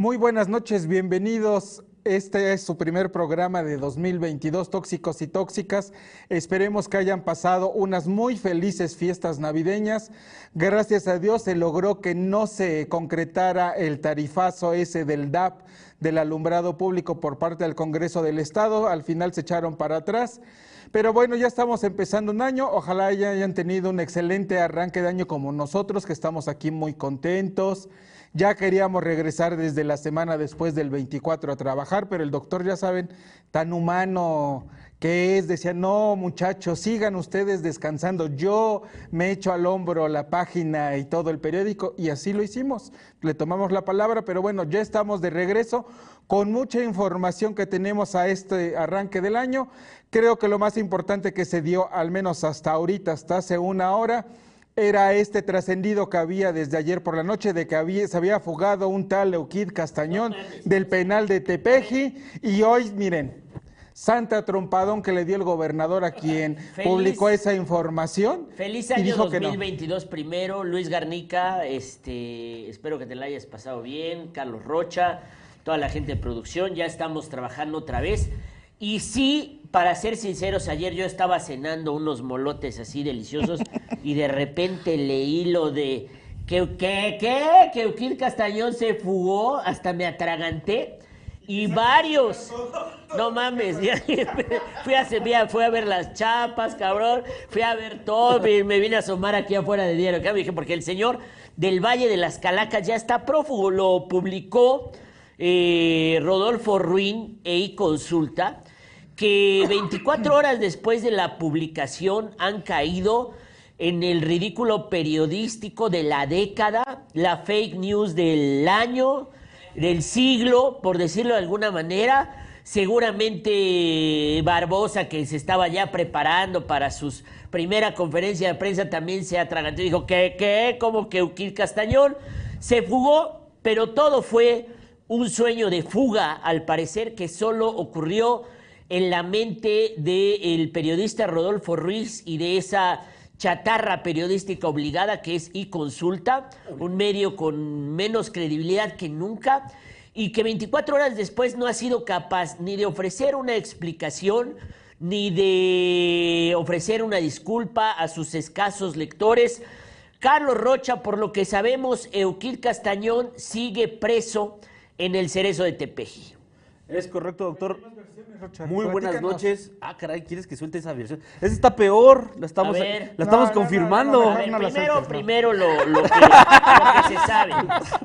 Muy buenas noches, bienvenidos. Este es su primer programa de 2022, Tóxicos y Tóxicas. Esperemos que hayan pasado unas muy felices fiestas navideñas. Gracias a Dios se logró que no se concretara el tarifazo ese del DAP, del alumbrado público por parte del Congreso del Estado. Al final se echaron para atrás. Pero bueno, ya estamos empezando un año. Ojalá ya hayan tenido un excelente arranque de año como nosotros, que estamos aquí muy contentos. Ya queríamos regresar desde la semana después del 24 a trabajar, pero el doctor, ya saben, tan humano que es, decía, no muchachos, sigan ustedes descansando. Yo me echo al hombro la página y todo el periódico y así lo hicimos. Le tomamos la palabra, pero bueno, ya estamos de regreso con mucha información que tenemos a este arranque del año. Creo que lo más importante que se dio, al menos hasta ahorita, hasta hace una hora, era este trascendido que había desde ayer por la noche de que había, se había fugado un tal Euquid Castañón del penal de Tepeji y hoy, miren, Santa trompadón que le dio el gobernador a quien publicó esa información. Feliz año 2022 primero, Luis Garnica, este, espero que te la hayas pasado bien, Carlos Rocha, toda la gente de producción, ya estamos trabajando otra vez. Y sí, para ser sinceros, ayer yo estaba cenando unos molotes así deliciosos y de repente leí lo de que, que, que, que Castañón se fugó, hasta me atraganté. Y varios, no mames, fui a, fui a ver las chapas, cabrón, fui a ver todo, me, vine a asomar aquí afuera de diario, dije, porque el señor del Valle de las Calacas ya está prófugo, lo publicó eh, Rodolfo Ruín e Consulta que 24 horas después de la publicación han caído en el ridículo periodístico de la década, la fake news del año, del siglo, por decirlo de alguna manera. Seguramente Barbosa, que se estaba ya preparando para su primera conferencia de prensa, también se atragantó y dijo que, ¿qué? Como que Uquil Castañón se fugó, pero todo fue un sueño de fuga, al parecer, que solo ocurrió en la mente del periodista Rodolfo Ruiz y de esa chatarra periodística obligada que es iConsulta, un medio con menos credibilidad que nunca y que 24 horas después no ha sido capaz ni de ofrecer una explicación ni de ofrecer una disculpa a sus escasos lectores. Carlos Rocha, por lo que sabemos, Euquil Castañón sigue preso en el cerezo de Tepeji. Es correcto, doctor. Muy buenas noches. Ah, caray, ¿quieres que suelte esa versión? Esa está peor, la estamos, la estamos confirmando. primero, primero lo, lo, que, lo, que, se sabe.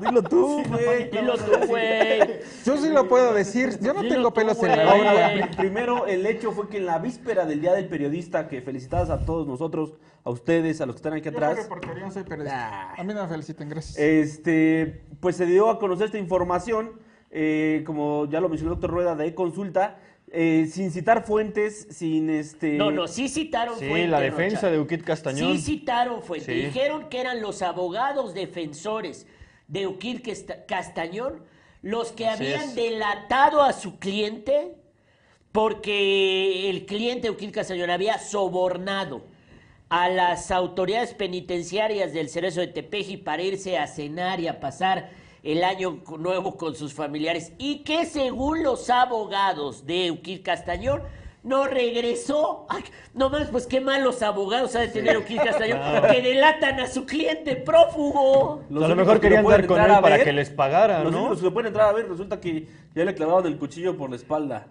Dilo tú, güey. Dilo tú, güey. Yo sí lo puedo decir. Yo no tengo pelos en la lengua. Primero, el hecho fue que en la víspera del Día del Periodista, que felicitadas a todos nosotros, a ustedes, a los que están aquí atrás. Yo soy periodista. A mí no me feliciten, gracias. Este, pues se dio a conocer esta información eh, como ya lo mencionó el doctor Rueda, de consulta, eh, sin citar fuentes, sin este... No, no, sí citaron sí, fuentes. la defensa de Uquit Castañón. Sí citaron fuentes. Dijeron que eran los abogados defensores de Uquit Castañón los que habían delatado a su cliente porque el cliente Uquit Castañón había sobornado a las autoridades penitenciarias del Cerezo de Tepeji para irse a cenar y a pasar el año nuevo con sus familiares y que según los abogados de Euquil Castañón no regresó. no más, pues qué malos abogados ha de tener Euquil Castañón que delatan a su cliente prófugo. a lo mejor querían dar con él para que les pagara, los ¿no? Los que pueden entrar a ver, resulta que ya le clavaron el cuchillo por la espalda.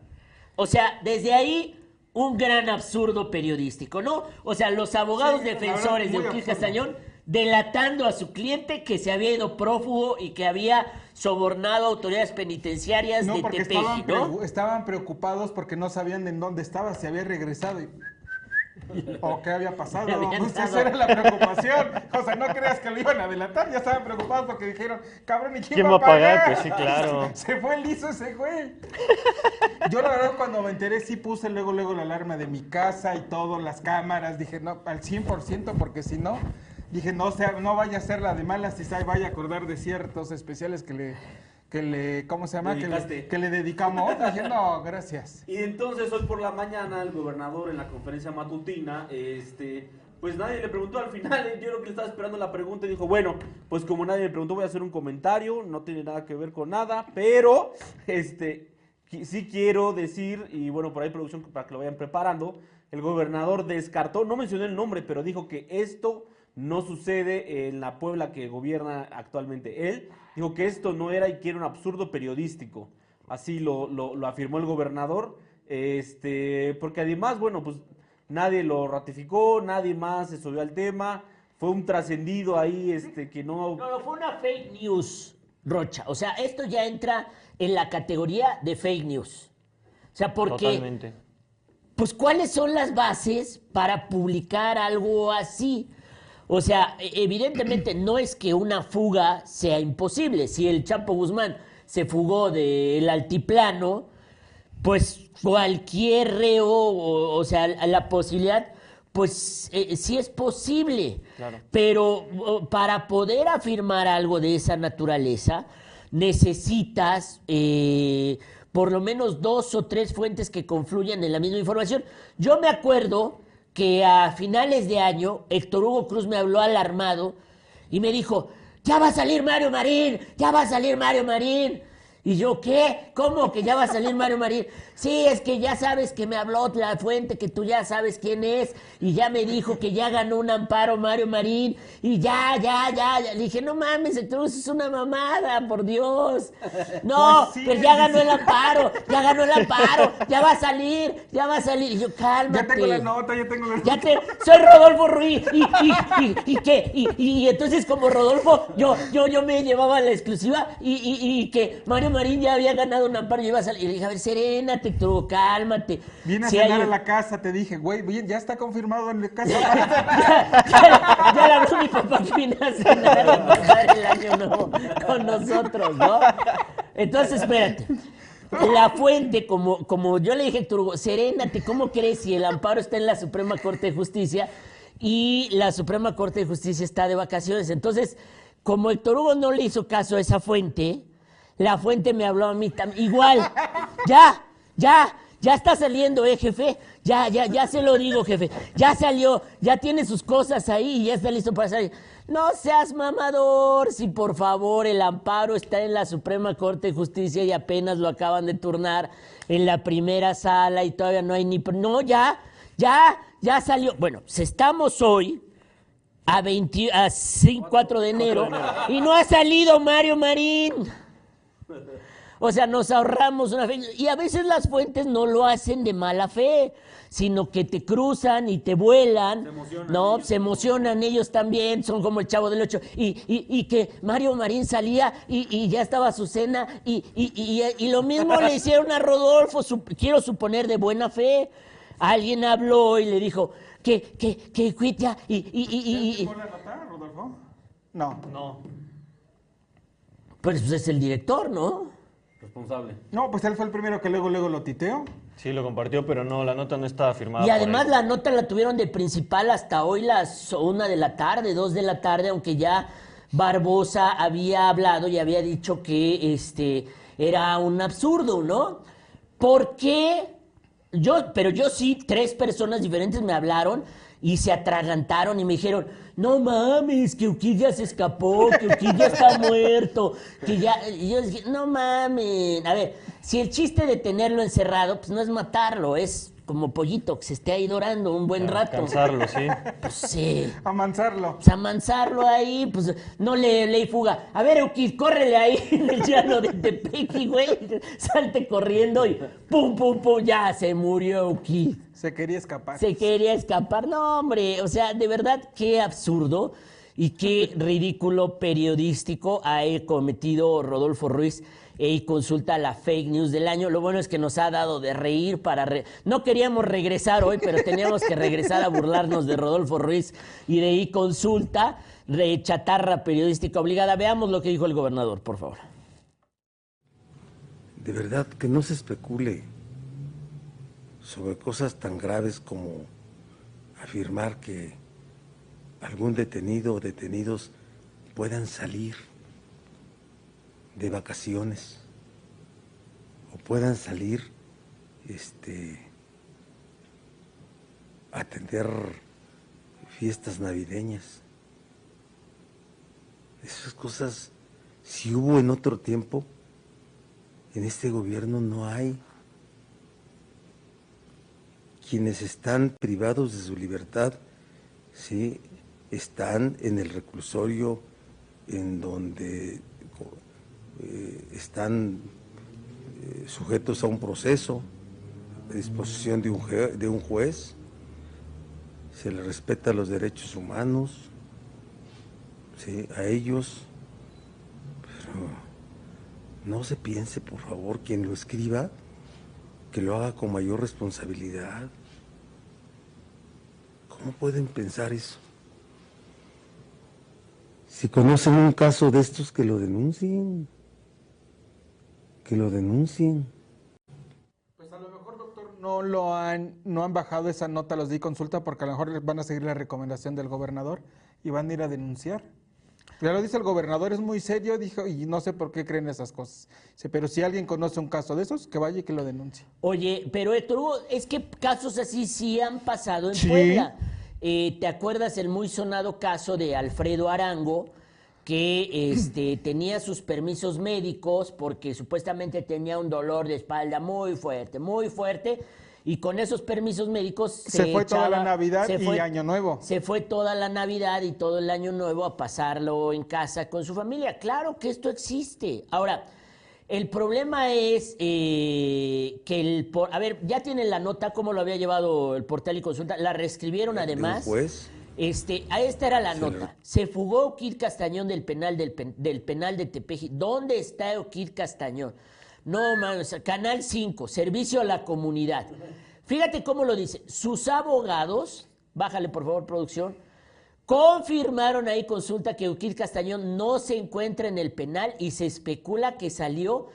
O sea, desde ahí un gran absurdo periodístico, ¿no? O sea, los abogados defensores de Euquil Castañón delatando a su cliente que se había ido prófugo y que había sobornado a autoridades penitenciarias de Tepeji, estaban, ¿no? estaban preocupados porque no sabían en dónde estaba, si había regresado o qué había pasado. esa era la preocupación. O sea, no creas que lo iban a delatar, ya estaban preocupados porque dijeron, cabrón, ¿y quién, va a pagar? Pues sí, claro. Se fue liso ese güey. Yo la verdad cuando me enteré sí puse luego, luego la alarma de mi casa y todo, las cámaras, dije, no, al 100% porque si no dije, no, sea, no vaya a ser la de malas, y vaya a acordar de ciertos especiales que le, que le ¿cómo se llama? Que le, que le, dedicamos. Dije, no, gracias. Y entonces hoy por la mañana el gobernador en la conferencia matutina, este pues nadie le preguntó al final, yo creo que le estaba esperando la pregunta y dijo, bueno, pues como nadie me preguntó voy a hacer un comentario, no tiene nada que ver con nada, pero este sí quiero decir, y bueno, por ahí producción para que lo vayan preparando, el gobernador descartó, no mencioné el nombre, pero dijo que esto no sucede en la Puebla que gobierna actualmente él, dijo que esto no era y que era un absurdo periodístico, así lo, lo, lo afirmó el gobernador, este, porque además, bueno, pues nadie lo ratificó, nadie más se subió al tema, fue un trascendido ahí este, que no... No, no, fue una fake news, Rocha. O sea, esto ya entra en la categoría de fake news. O sea, porque... Totalmente. Pues, ¿cuáles son las bases para publicar algo así? O sea, e- evidentemente no es que una fuga sea imposible. Si el Chapo Guzmán se fugó del altiplano, pues cualquier reo, o, o sea, la posibilidad, pues eh, sí es posible. Claro. Pero para poder afirmar algo de esa naturaleza, necesitas eh, por lo menos dos o tres fuentes que confluyan en la misma información. Yo me acuerdo que a finales de año Héctor Hugo Cruz me habló alarmado y me dijo, ya va a salir Mario Marín, ya va a salir Mario Marín. Y yo, ¿qué? ¿Cómo que ya va a salir Mario Marín? Sí, es que ya sabes que me habló la fuente, que tú ya sabes quién es, y ya me dijo que ya ganó un amparo Mario Marín, y ya, ya, ya, ya. Le dije, no mames, entonces es una mamada, por Dios. No, Pues sí, pero ya ganó el amparo, ya ganó el amparo, ya va a salir, ya va a salir. Y yo, cálmate. Ya tengo la nota, ya tengo la Ya nota. te, soy Rodolfo Ruiz. ¿Y, y, y, y qué? Y, y- y entonces, como Rodolfo, yo, yo, yo me llevaba la exclusiva y, y- y que Mario Marín ya había ganado un amparo y iba a salir. Y le dije, a ver, serénate, tú, cálmate. Vine a cenar a la casa, te dije, güey, bien, ya está confirmado en la casa. ya, ya, ya habló mi papá que vino a cenar a pasar el año nuevo con nosotros, ¿no? Entonces, espérate. La fuente, como, como yo le dije a Hugo, serénate, ¿cómo crees si el amparo está en la Suprema Corte de Justicia y la Suprema Corte de Justicia está de vacaciones? Entonces, como Héctor Hugo no le hizo caso a esa fuente, la fuente me habló a mí también. Igual, ya, ya, ya está saliendo, eh, jefe. Ya, ya, ya se lo digo, jefe. Ya salió, ya tiene sus cosas ahí y ya está listo para salir. No seas mamador, si por favor el amparo está en la Suprema Corte de Justicia y apenas lo acaban de turnar en la primera sala y todavía no hay ni... No, ya, ya, ya salió. Bueno, pues estamos hoy a, 20 a 5 4 de enero y no ha salido Mario Marín. O sea, nos ahorramos una fe. Y a veces las fuentes no lo hacen de mala fe, sino que te cruzan y te vuelan. no, se emocionan ellos también, son como el chavo del ocho. Y, y- y que Mario Marín salía y, y ya estaba su cena. Y, y- y- y lo mismo le hicieron a Rodolfo, sup- quiero suponer de buena fe. Alguien habló y le dijo que, que, que cuita y, y, y- y- y- ¿Fue la nota, Rodolfo? No. No. Pues, pues es el director, ¿no? Responsable. No, pues él fue el primero que luego, luego lo titeó. Sí, lo compartió, pero no, la nota no estaba firmada. Y además la nota la tuvieron de principal hasta hoy las una de la tarde, dos de la tarde, aunque ya Barbosa había hablado y había dicho que este era un absurdo, ¿no? ¿Por qué? Yo, pero yo sí, tres personas diferentes me hablaron y se atragantaron y me dijeron, no mames, que Uquid ya se escapó, que Uquid ya está muerto, que ya... Y yo dije, no mames. A ver, si el chiste de tenerlo encerrado, pues no es matarlo, es como pollito que se esté ahí dorando un buen rato. Cansarlo, sí. Pues sí. Amansarlo. Pues amansarlo ahí, pues no le ley fuga. A ver, Euquid, córrele ahí en el llano de Tepequi, güey. Salte corriendo y pum, pum, pum, ya se murió Euquid. Se quería escapar. Se quería escapar. No, hombre, o sea, de verdad, qué absurdo y qué ridículo periodístico ha cometido Rodolfo Ruiz y consulta la fake news del año. Lo bueno es que nos ha dado de reír para... re- No queríamos regresar hoy, pero teníamos que regresar a burlarnos de Rodolfo Ruiz y de y consulta, de chatarra periodística obligada. Veamos lo que dijo el gobernador, por favor. de verdad que no se especule sobre cosas tan graves como afirmar que algún detenido o detenidos puedan salir de vacaciones o puedan salir este atender fiestas navideñas. Esas cosas, si hubo en otro tiempo, en este gobierno no hay. Quienes están privados de su libertad, sí, están en el reclusorio, en donde eh, están eh, sujetos a un proceso a disposición de un, de un juez, se les respeta los derechos humanos, sí, a ellos, pero no se piense, por favor, quien lo escriba, que lo haga con mayor responsabilidad. ¿Cómo pueden pensar eso? Si conocen un caso de estos, que lo denuncien. Que lo denuncien. Pues a lo mejor, doctor, no lo han, no han bajado esa nota a los de consulta porque a lo mejor van a seguir la recomendación del gobernador y van a ir a denunciar. Ya lo dice el gobernador, es muy serio, dijo, y no sé por qué creen esas cosas. Dice, pero si alguien conoce un caso de esos, que vaya y que lo denuncie. Oye, pero Héctor es que casos así sí han pasado en Sí. Puebla. Eh, ¿Te acuerdas el muy sonado caso de Alfredo Arango, que este, tenía sus permisos médicos porque supuestamente tenía un dolor de espalda muy fuerte, muy fuerte, y con esos permisos médicos Se fue toda la Navidad se y Año Nuevo. Se fue toda la Navidad y todo el Año Nuevo a pasarlo en casa con su familia. Claro que esto existe. Ahora, el problema es eh, que el... por- a ver, ya tienen la nota, cómo lo había llevado el portal y consulta. La reescribieron además. juez. Este, a esta era la nota. Se fugó Oquir Castañón del penal del, pen- del penal de Tepeji. ¿Dónde está Oquir Castañón? No, man, o sea, Canal 5, servicio a la comunidad. Fíjate cómo lo dice. Sus abogados, bájale por favor, producción, confirmaron ahí consulta que Oquir Castañón no se encuentra en el penal y se especula que salió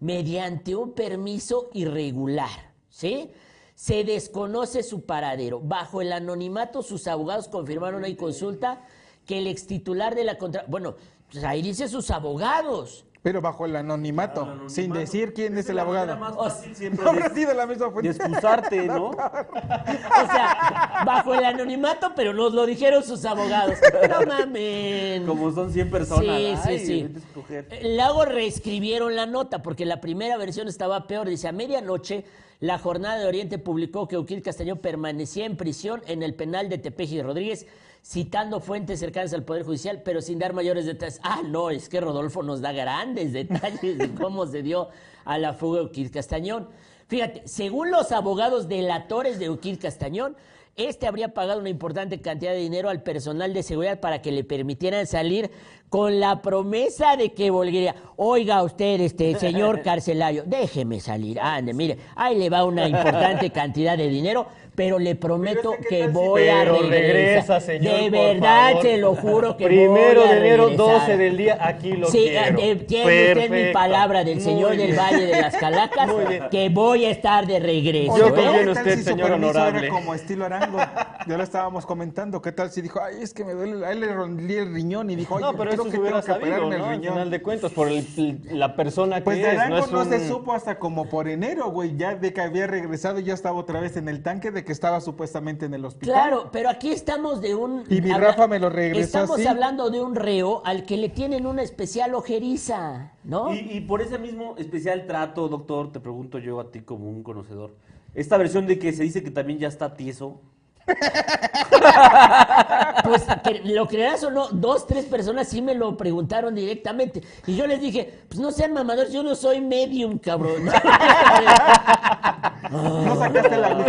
mediante un permiso irregular. ¿Sí? Se desconoce su paradero. Bajo el anonimato, sus abogados confirmaron ahí consulta que el extitular de la contra... Bueno, pues ahí dice sus abogados. Pero bajo el anonimato, Anonimato. sin decir quién es el abogado. más fácil siempre No habrá de- sido la misma fuente. de excusarte, ¿no? O sea, bajo el anonimato, pero nos lo dijeron sus abogados. No mames. Como son 100 personas. Sí, sí, ay, sí. Eh, Luego reescribieron la nota porque la primera versión estaba peor. Dice, a medianoche, la Jornada de Oriente publicó que Uquil Castañón permanecía en prisión en el penal de Tepeji Rodríguez, citando fuentes cercanas al Poder Judicial, pero sin dar mayores detalles. Ah, no, es que Rodolfo nos da grandes detalles de cómo se dio a la fuga de Uquil Castañón. Fíjate, según los abogados delatores de Uquil Castañón, este habría pagado una importante cantidad de dinero al personal de seguridad para que le permitieran salir con la promesa de que volvería. Oiga usted, este señor carcelario, déjeme salir. Ande, mire, ahí le va una importante cantidad de dinero, pero le prometo Pero que, ¿qué que voy a regresar. regresa, señor, De por verdad, favor. se lo juro que Primero voy a de enero, regresar. 12 del día, aquí lo sí, quiero. eh, tiene usted mi palabra del Muy señor del. Valle de las Calacas, que voy a estar de regreso. Yo ¿eh? confío en ¿qué tal usted, si señor honorable. Era como estilo Arango. Ya lo estábamos comentando. ¿Qué tal si dijo, ay, es que me duele, a él le rompí el riñón y dijo, oye, No, pero creo eso que hubiera tengo que sabido, operarme ¿no? el Al riñón? final de cuentas, por el- la persona Pues que de es. Arango no no, es se un- supo hasta como por enero, güey. Ya de que había regresado, ya estaba otra vez en el tanque de que estaba supuestamente en el hospital. Claro, pero aquí estamos de un... Y mi Rafa me lo regresó Estamos así. hablando de un reo al que le tienen una especial ojeriza, ¿no? Y, y por ese mismo especial trato, doctor, te pregunto yo a ti como un conocedor. Esta versión de que se dice que también ya está tieso. Pues que lo creerás o no, dos, tres personas sí me lo preguntaron directamente. Y yo les dije, pues no sean mamadores, yo no soy medium, cabrón. ¿No sacaste la eres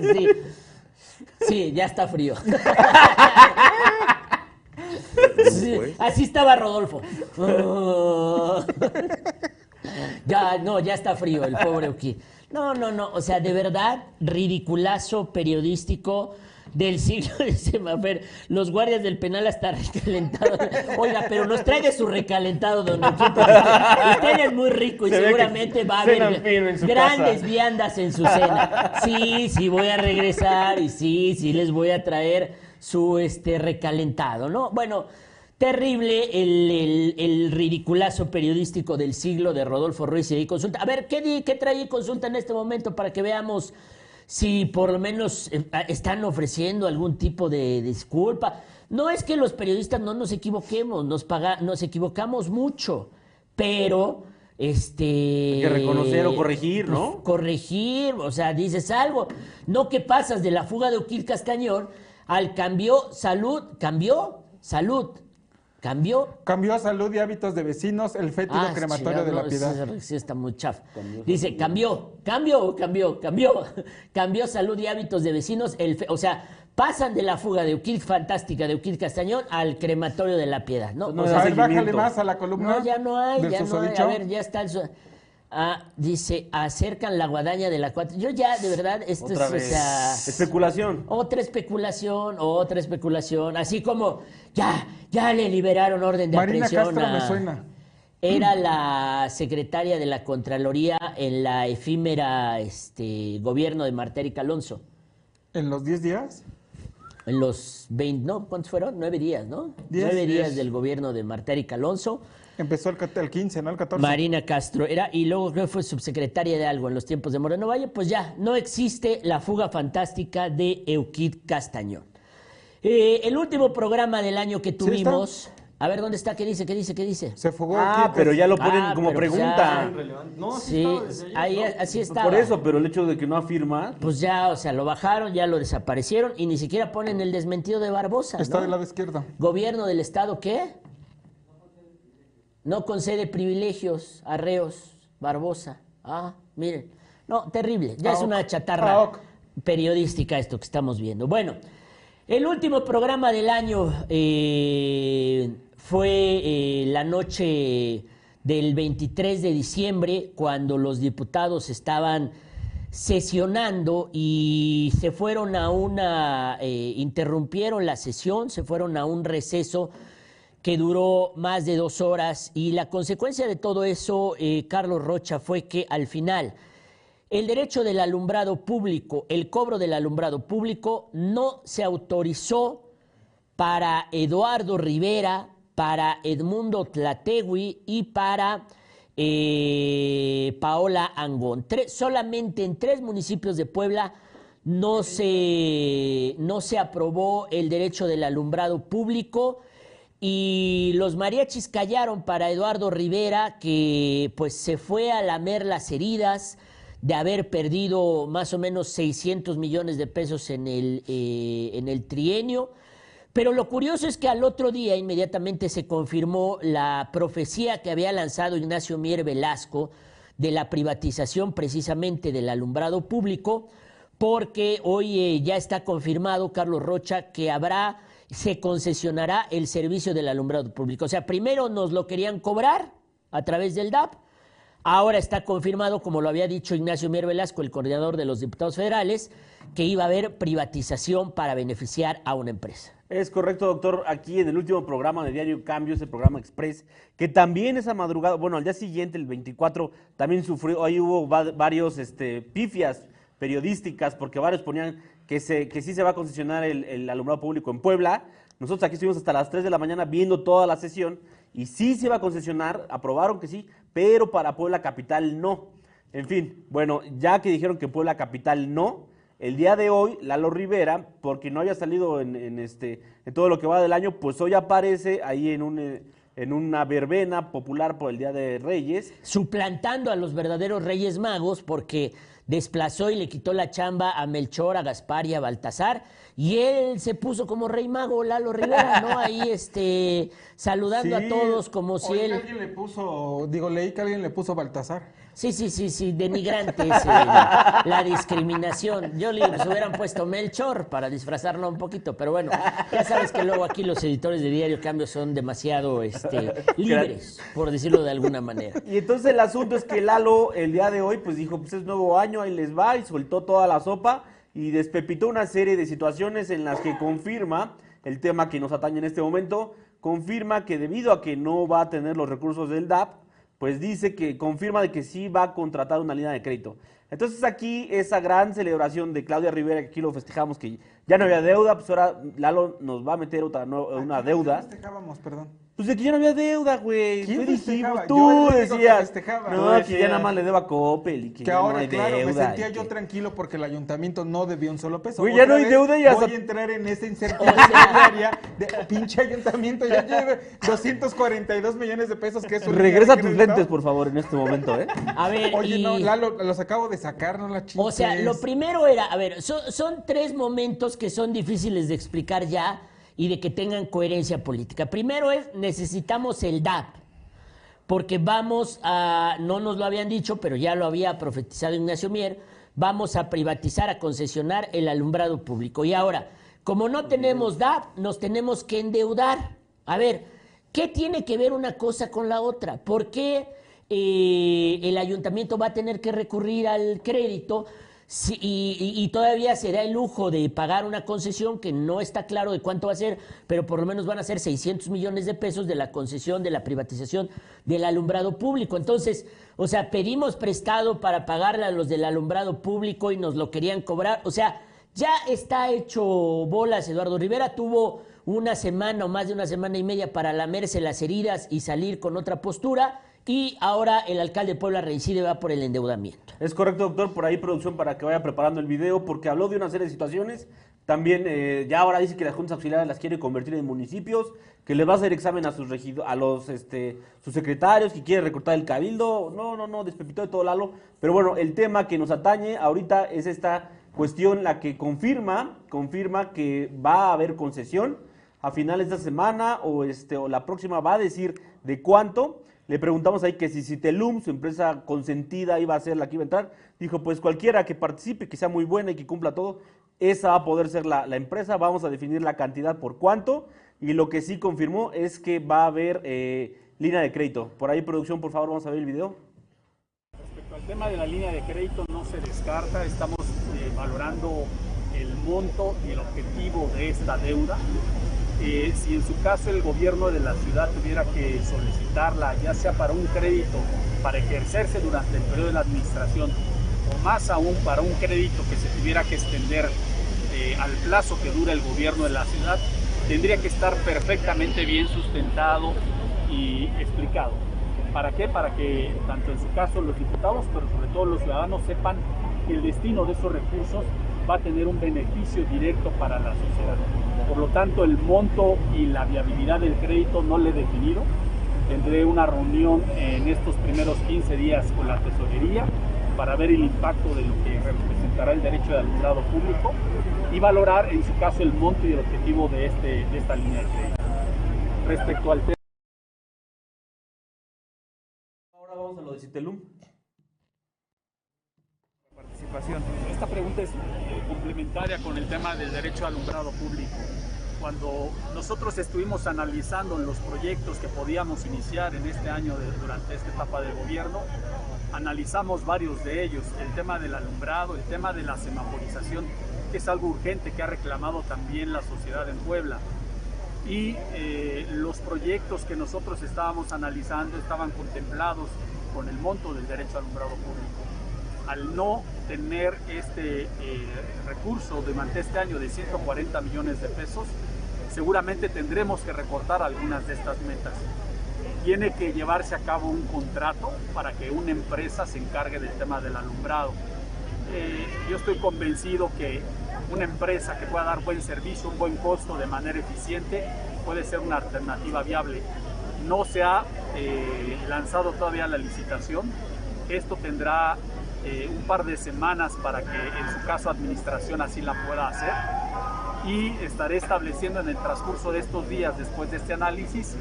güey. sí. Sí, ya está frío. Sí, así estaba Rodolfo. ya, no, ya está frío el pobre Oki. No, no, no, o sea, de verdad, ridiculazo periodístico del siglo de Semafer. Los guardias del penal hasta recalentados. Oiga, pero nos traiga su recalentado, don Oquito. Usted, es muy rico y Se seguramente va a haber grandes casa. viandas en su cena. Sí, sí voy a regresar y sí, sí les voy a traer su este recalentado, ¿no? Bueno, terrible el, el- el ridiculazo periodístico del siglo de Rodolfo Ruiz y consulta. A ver, ¿qué, di- qué trae consulta en este momento para que veamos si por lo menos eh, están ofreciendo algún tipo de disculpa. No es que los periodistas no nos equivoquemos, nos, paga, nos equivocamos mucho, pero este Hay que reconocer o corregir, ¿no? pues, corregir, o sea, dices algo, no que pasas de la fuga de Oquil Castañón al cambio salud, cambió salud, cambió Cambió salud y hábitos de vecinos el fétido Ah, crematorio chingado, de la piedad. Sí, sí está muy chafa. Dice, cambió, cambió, cambió, cambió. Cambió salud y hábitos de vecinos. El fe- o sea, pasan de la fuga de Euquil Fantástica de Euquil Castañón al crematorio de la piedad, ¿no? No O sea, a ver, bájale más a la columna. no, ya no hay, ya no hay. A ver, ya está el... Ah, dice, acercan la guadaña de la cuatro. Yo ya, de verdad, esto Otra es, vez. o sea... Especulación. Otra especulación, otra especulación. Así como, ya, ya le liberaron orden de Marina aprehensión Castro a- me suena. Era la secretaria de la Contraloría en la efímera este, gobierno de Martérica Alonso. En los 10 días. En los 20, ¿no? ¿Cuántos fueron? Nueve días, ¿no? Diez, Nueve días del gobierno de Martérica Alonso. Empezó el, el 15, ¿no? El 14. Marina Castro era, y luego creo que fue subsecretaria de algo en los tiempos de Moreno Valle, pues ya, no existe la fuga fantástica de Euquid Castañón. Eh, el último programa del año que está. tuvimos, a ver dónde está, qué dice, qué dice, qué dice. Se fugó Ah, aquí, pero ya lo ponen Ah, como pero pues pregunta. ya. No, Sí, ahí así estaba. Por eso, pero el hecho de que no afirma. Pues ya, o sea, lo bajaron, ya lo desaparecieron y ni siquiera ponen el desmentido de Barbosa. Está ¿no? del lado izquierdo. Gobierno del Estado, ¿qué? No concede privilegios, arreos, Barbosa. Ah, miren. No, terrible. Ya Ah, es una chatarra Ah, periodística esto que estamos viendo. Bueno, el último programa del año eh, fue eh, la noche del 23 de diciembre, cuando los diputados estaban sesionando y se fueron a una, eh, interrumpieron la sesión, se fueron a un receso que duró más de dos horas y la consecuencia de todo eso, eh, Carlos Rocha, fue que al final el derecho del alumbrado público, el cobro del alumbrado público no se autorizó para Eduardo Rivera, para Edmundo Tlategui y para eh, Paola Angón. Solamente en tres municipios de Puebla no se, no se aprobó el derecho del alumbrado público y los mariachis callaron para Eduardo Rivera, que pues se fue a lamer las heridas de haber perdido más o menos 600 millones de pesos en el, eh, en el trienio. Pero lo curioso es que al otro día inmediatamente se confirmó la profecía que había lanzado Ignacio Mier Velasco de la privatización precisamente del alumbrado público, porque hoy eh, ya está confirmado, Carlos Rocha, que habrá, se concesionará el servicio del alumbrado público. O sea, primero nos lo querían cobrar a través del DAP, Ahora está confirmado, como lo había dicho Ignacio Mier Velasco, el coordinador de los diputados federales, que iba a haber privatización para beneficiar a una empresa. Es correcto, doctor. Aquí en el último programa de Diario Cambios, el programa Express, que también esa madrugada, bueno, al día siguiente, el 24, también sufrió, ahí hubo va- varios este, pifias periodísticas, porque varios ponían que, se, que sí se va a concesionar el, alumbrado público en Puebla. Nosotros aquí estuvimos hasta las 3 de la mañana viendo toda la sesión y sí se va a concesionar, aprobaron que sí, pero para Puebla Capital no. En fin, bueno, ya que dijeron que Puebla Capital no, el día de hoy, Lalo Rivera, porque no había salido en, este, todo lo que va del año, pues hoy aparece ahí eh, en una verbena popular por el Día de Reyes. Suplantando a los verdaderos Reyes Magos porque desplazó y le quitó la chamba a Melchor, a Gaspar y a Baltasar. Y él se puso como rey mago, Lalo Rivera, ¿no? Ahí este, saludando Sí. a todos como si él... alguien le puso, digo, leí que alguien le puso Baltasar. Sí, sí, sí, sí, denigrante es, la, la discriminación. Yo le pues, hubieran puesto Melchor para disfrazarlo un poquito, pero bueno, ya sabes que luego aquí los editores de Diario Cambio son demasiado este, libres, por decirlo de alguna manera. Y entonces el asunto es que Lalo el día de hoy pues dijo, pues es nuevo año, ahí les va y soltó toda la sopa y despepitó una serie de situaciones en las que confirma el tema que nos atañe en este momento, confirma que debido a que no va a tener los recursos del DAP, pues dice que confirma de que sí va a contratar una línea de crédito. Entonces aquí esa gran celebración de Claudia Rivera, que aquí lo festejamos, que ya no había deuda, pues ahora Lalo nos va a meter otra, una ¿A qué deuda. festejábamos, perdón. Pues de que ya no había deuda, güey. ¿Quién festejaba? Yo tú decías. festejaba. No, Tú que ya nada más le deba a Coppel y que, Que ya no ahora, hay claro, me deuda sentía y yo que- tranquilo porque el ayuntamiento no debió un solo peso. Güey, ya no hay deuda y hasta- Voy a entrar en esa incertidumbre de pinche ayuntamiento. Ya lleve 242 millones de pesos que es un Regresa tus lentes, por favor, en este momento, ¿eh? A ver, Oye, y- no, Lalo, los acabo de sacar, no la chingues. O sea, lo primero era, a ver, son, son tres momentos que son difíciles de explicar ya y de que tengan coherencia política. Primero es, necesitamos el DAP, porque vamos a, no nos lo habían dicho, pero ya lo había profetizado Ignacio Mier, vamos a privatizar, a concesionar el alumbrado público. Y ahora, como no tenemos DAP, nos tenemos que endeudar. A ver, ¿qué tiene que ver una cosa con la otra? ¿Por qué eh, el ayuntamiento va a tener que recurrir al crédito y- y todavía será el lujo de pagar una concesión que no está claro de cuánto va a ser, pero por lo menos van a ser 600 millones de pesos de la concesión, de la privatización del alumbrado público. Entonces, o sea, pedimos prestado para pagarle a los del alumbrado público y nos lo querían cobrar. O sea, ya está hecho bolas. Eduardo Rivera tuvo una semana o más de una semana y media para lamerse las heridas y salir con otra postura. Y ahora el alcalde de Puebla reincide va por el endeudamiento. Es correcto, doctor. Por ahí producción para que vaya preparando el video, porque habló de una serie de situaciones. También eh, ya ahora dice que las juntas auxiliares las quiere convertir en municipios, que le va a hacer examen a sus regido- a los este sus secretarios, que quiere recortar el cabildo. No, no, no, despepitó de todo Lalo. Pero bueno, el tema que nos atañe ahorita es esta cuestión la que confirma, confirma que va a haber concesión a finales de esta semana o este o la próxima va a decir de cuánto. Le preguntamos ahí que si Citelum, su empresa consentida, iba a ser la que iba a entrar. Dijo, pues cualquiera que participe, que sea muy buena y que cumpla todo, esa va a poder ser la, la empresa. Vamos a definir la cantidad por cuánto. Y lo que sí confirmó es que va a haber eh, línea de crédito. Por ahí, producción, por favor, vamos a ver el video. Respecto al tema de la línea de crédito no se descarta, estamos eh, valorando el monto y el objetivo de esta deuda. Eh, si en su caso el gobierno de la ciudad tuviera que solicitarla, ya sea para un crédito para ejercerse durante el periodo de la administración, o más aún para un crédito que se tuviera que extender eh, al plazo que dura el gobierno de la ciudad, tendría que estar perfectamente bien sustentado y explicado. ¿Para qué? Para que tanto en su caso los diputados, pero sobre todo los ciudadanos sepan el destino de esos recursos va a tener un beneficio directo para la sociedad. Por lo tanto, el monto y la viabilidad del crédito no le he definido. Tendré una reunión en estos primeros 15 días con la tesorería para ver el impacto de lo que representará el derecho de alumbrado público y valorar en su caso el monto y el objetivo de, este, de esta línea de crédito. Respecto al tema Ahora vamos a lo de Citelum. Participación. Esta pregunta es complementaria con el tema del derecho al alumbrado público. Cuando nosotros estuvimos analizando los proyectos que podíamos iniciar en este año de- durante esta etapa de gobierno, analizamos varios de ellos, el tema del alumbrado, el tema de la semaforización, que es algo urgente que ha reclamado también la sociedad en Puebla. Y eh, los proyectos que nosotros estábamos analizando estaban contemplados con el monto del derecho al alumbrado público al no tener este eh, recurso durante este año de 140 millones de pesos, seguramente tendremos que recortar algunas de estas metas. Tiene que llevarse a cabo un contrato para que una empresa se encargue del tema del alumbrado. Eh, yo estoy convencido que una empresa que pueda dar buen servicio, un buen costo de manera eficiente, puede ser una alternativa viable. No se ha eh, lanzado todavía la licitación. Esto tendrá eh, un par de semanas para que en su caso administración así la pueda hacer y estaré estableciendo en el transcurso de estos días después de este análisis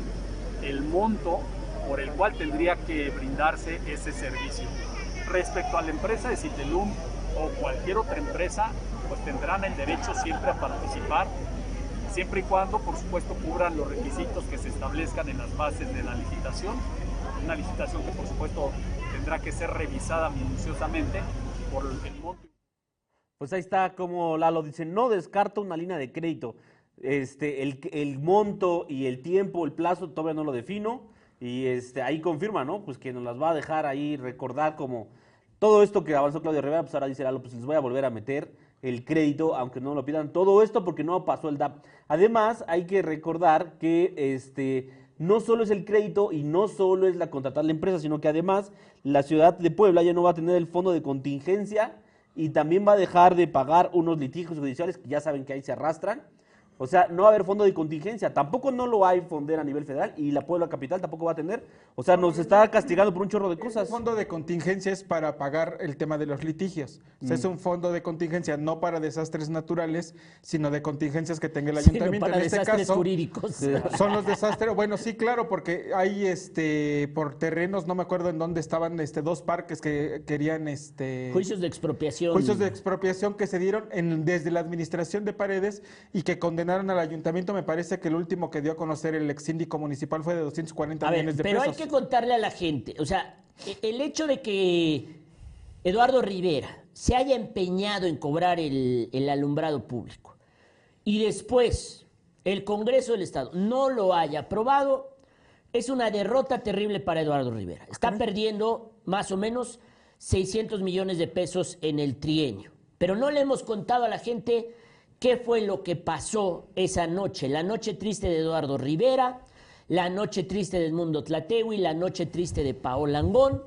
el monto por el cual tendría que brindarse ese servicio. Respecto a la empresa de Citelum o cualquier otra empresa, pues tendrán el derecho siempre a participar, siempre y cuando, por supuesto, cubran los requisitos que se establezcan en las bases de la licitación. Una licitación que, por supuesto, tendrá que ser revisada minuciosamente por el monto. Pues ahí está como Lalo dice, no descarto una línea de crédito. Este, el, el monto y el tiempo, el plazo, todavía no lo defino. Y este, ahí confirma, ¿no? Pues que nos las va a dejar ahí recordar como todo esto que avanzó Claudio Rivera, pues ahora dice Lalo, pues les voy a volver a meter el crédito, aunque no lo pidan. Todo esto porque no pasó el DAP. Además, hay que recordar que este, no solo es el crédito y no solo es la contratar la empresa, sino que además la ciudad de Puebla ya no va a tener el fondo de contingencia y también va a dejar de pagar unos litigios judiciales que ya saben que ahí se arrastran. O sea, no va a haber fondo de contingencia. Tampoco no lo hay fonder a nivel federal y la Puebla Capital tampoco va a tener. O sea, nos está castigando por un chorro de El cosas. fondo de contingencia es para pagar el tema de los litigios. O sea, es Mm. un fondo de contingencia no para desastres naturales, sino de contingencias que tenga el Sino ayuntamiento. para en este desastres caso, jurídicos. son los desastres. Bueno, sí, claro, porque hay este por terrenos, no me acuerdo en dónde estaban este dos parques que querían este Juicios de expropiación. juicios de expropiación que se dieron en- desde la administración de Paredes y que condenaron al ayuntamiento. Me parece que el último que dio a conocer el ex síndico municipal fue de 240 A ver, millones de pero hay pesos. que contarle a la gente, o sea, e- el hecho de que Eduardo Rivera se haya empeñado en cobrar el, el alumbrado público y después el Congreso del Estado no lo haya aprobado, es una derrota terrible para Eduardo Rivera. Está perdiendo más o menos 600 millones de pesos en el trienio. Pero no le hemos contado a la gente qué fue lo que pasó esa noche, la noche triste de Eduardo Rivera, la noche triste del Mundo Tlatewi, la noche triste de Paola Langón.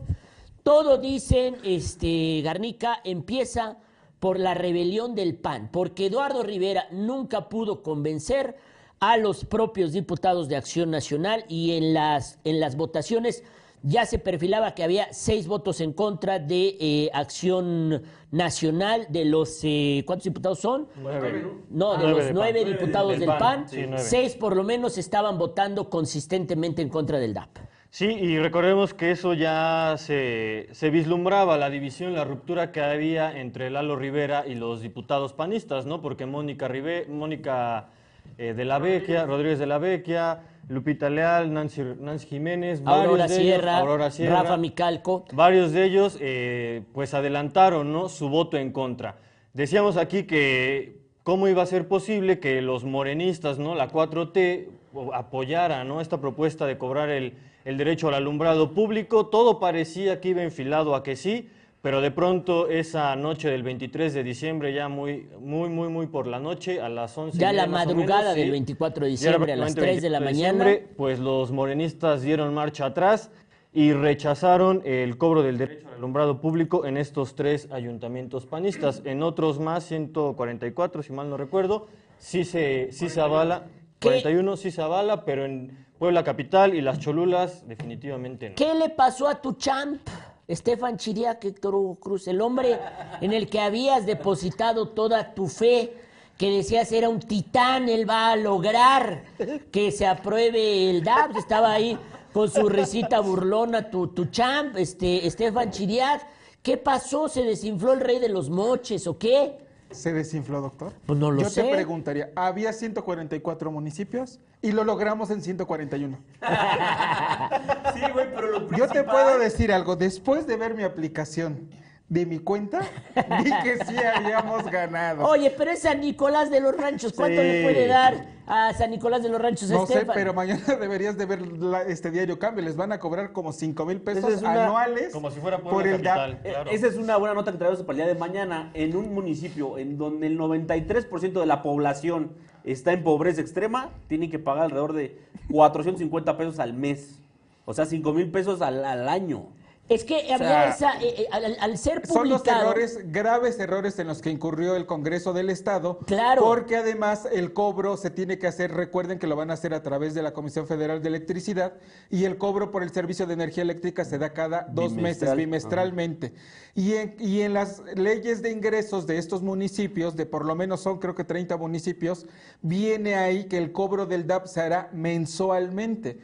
Todo dicen, este, Garnica, empieza por la rebelión del PAN, porque Eduardo Rivera nunca pudo convencer a los propios diputados de Acción Nacional y en las, en las votaciones ya se perfilaba que había seis votos en contra de eh, Acción Nacional, de los, eh, ¿cuántos diputados son? No, de Nueve los nueve diputados Del del PAN, PAN, sí, nueve. seis por lo menos estaban votando consistentemente en contra del DAP. Sí, y recordemos que eso ya se, se vislumbraba, la división, la ruptura que había entre Lalo Rivera y los diputados panistas, ¿no? Porque Mónica, Rive- Mónica eh, de la Vecchia, Rodríguez de la Vecchia, Lupita Leal, Nancy, Nancy Jiménez, Aurora de ellos, Sierra, Aurora Sierra, Rafa Micalco. Varios de ellos eh, pues adelantaron ¿no? su voto en contra. Decíamos aquí que cómo iba a ser posible que los morenistas, ¿no? la 4T, o- apoyara ¿no? esta propuesta de cobrar el, el derecho al alumbrado público. Todo parecía que iba enfilado a que sí, pero de pronto esa noche del 23 de diciembre, ya muy, muy, muy, muy por la noche, a las 11. Ya la madrugada menos, del sí. 24 de diciembre a las prácticamente 3 de la 24 mañana. pues los morenistas dieron marcha atrás y rechazaron el cobro del derecho al alumbrado público en estos tres ayuntamientos panistas. En otros más, 144, si mal no recuerdo, sí se, sí se avala, ¿Qué? 41 sí se avala, pero en Puebla Capital y las Cholulas definitivamente no. ¿Qué le pasó a tu champ, Estefan Chiriac, Héctor Hugo Cruz, el hombre en el que habías depositado toda tu fe, que decías era un titán, él va a lograr que se apruebe el DAP, estaba ahí con su risita burlona, tu, tu champ, este, Estefan Chiriac, ¿qué pasó? ¿Se desinfló el rey de los moches o qué? ¿Se desinfló, doctor? Pues no lo Yo sé. te preguntaría, había 144 municipios y lo logramos en 141. Sí, güey, pero lo Yo principal... te puedo decir algo, después de ver mi aplicación de mi cuenta, vi que sí habíamos ganado. Oye, pero es San Nicolás de los Ranchos, ¿cuánto Sí. le puede dar a San Nicolás de los Ranchos No sé, pero mañana deberías de ver la- este diario cambio. Les van a cobrar como 5 mil pesos Esa es una- anuales Como si fuera por el. Capital, claro. Esa es una buena nota que traemos para el día de mañana. En un municipio en donde el 93% de la población está en pobreza extrema, tienen que pagar alrededor de 450 pesos al mes. O sea, 5 mil pesos al, al año. Es que había sea, esa, eh, eh, al, al ser Son los publicado, errores, graves errores en los que incurrió el Congreso del Estado. Claro. Porque además el cobro se tiene que hacer, recuerden que lo van a hacer a través de la Comisión Federal de Electricidad y el cobro por el servicio de energía eléctrica se da cada dos Bimestral. meses, bimestralmente. Y en, y en las leyes de ingresos de estos municipios, de por lo menos son creo que 30 municipios, viene ahí que el cobro del DAP se hará mensualmente.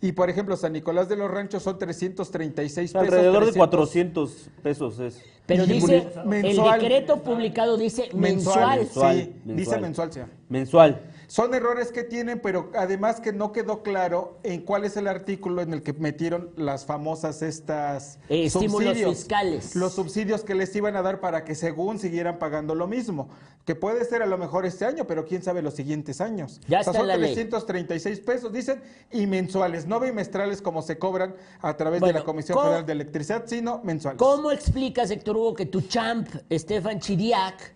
Y por ejemplo, San Nicolás de los Ranchos son 336 pesos. alrededor de 300 400 pesos es. pero dice, mensual. el decreto publicado dice Mensual, mensual. sí, Mensual. dice mensual, señor. Mensual. Son errores que tienen, pero además que no quedó claro en cuál es el artículo en el que metieron las famosas estas Eh, estímulos fiscales. Los subsidios que les iban a dar para que según siguieran pagando lo mismo, que puede ser a lo mejor este año, pero quién sabe los siguientes años. Ya O sea, está son la ley. 336 pesos, dicen, y mensuales, no bimestrales como se cobran a través Bueno, de la Comisión ¿cómo- Federal de Electricidad, sino mensuales. ¿Cómo explicas, Héctor Hugo, que tu champ, Estefan Chiriac,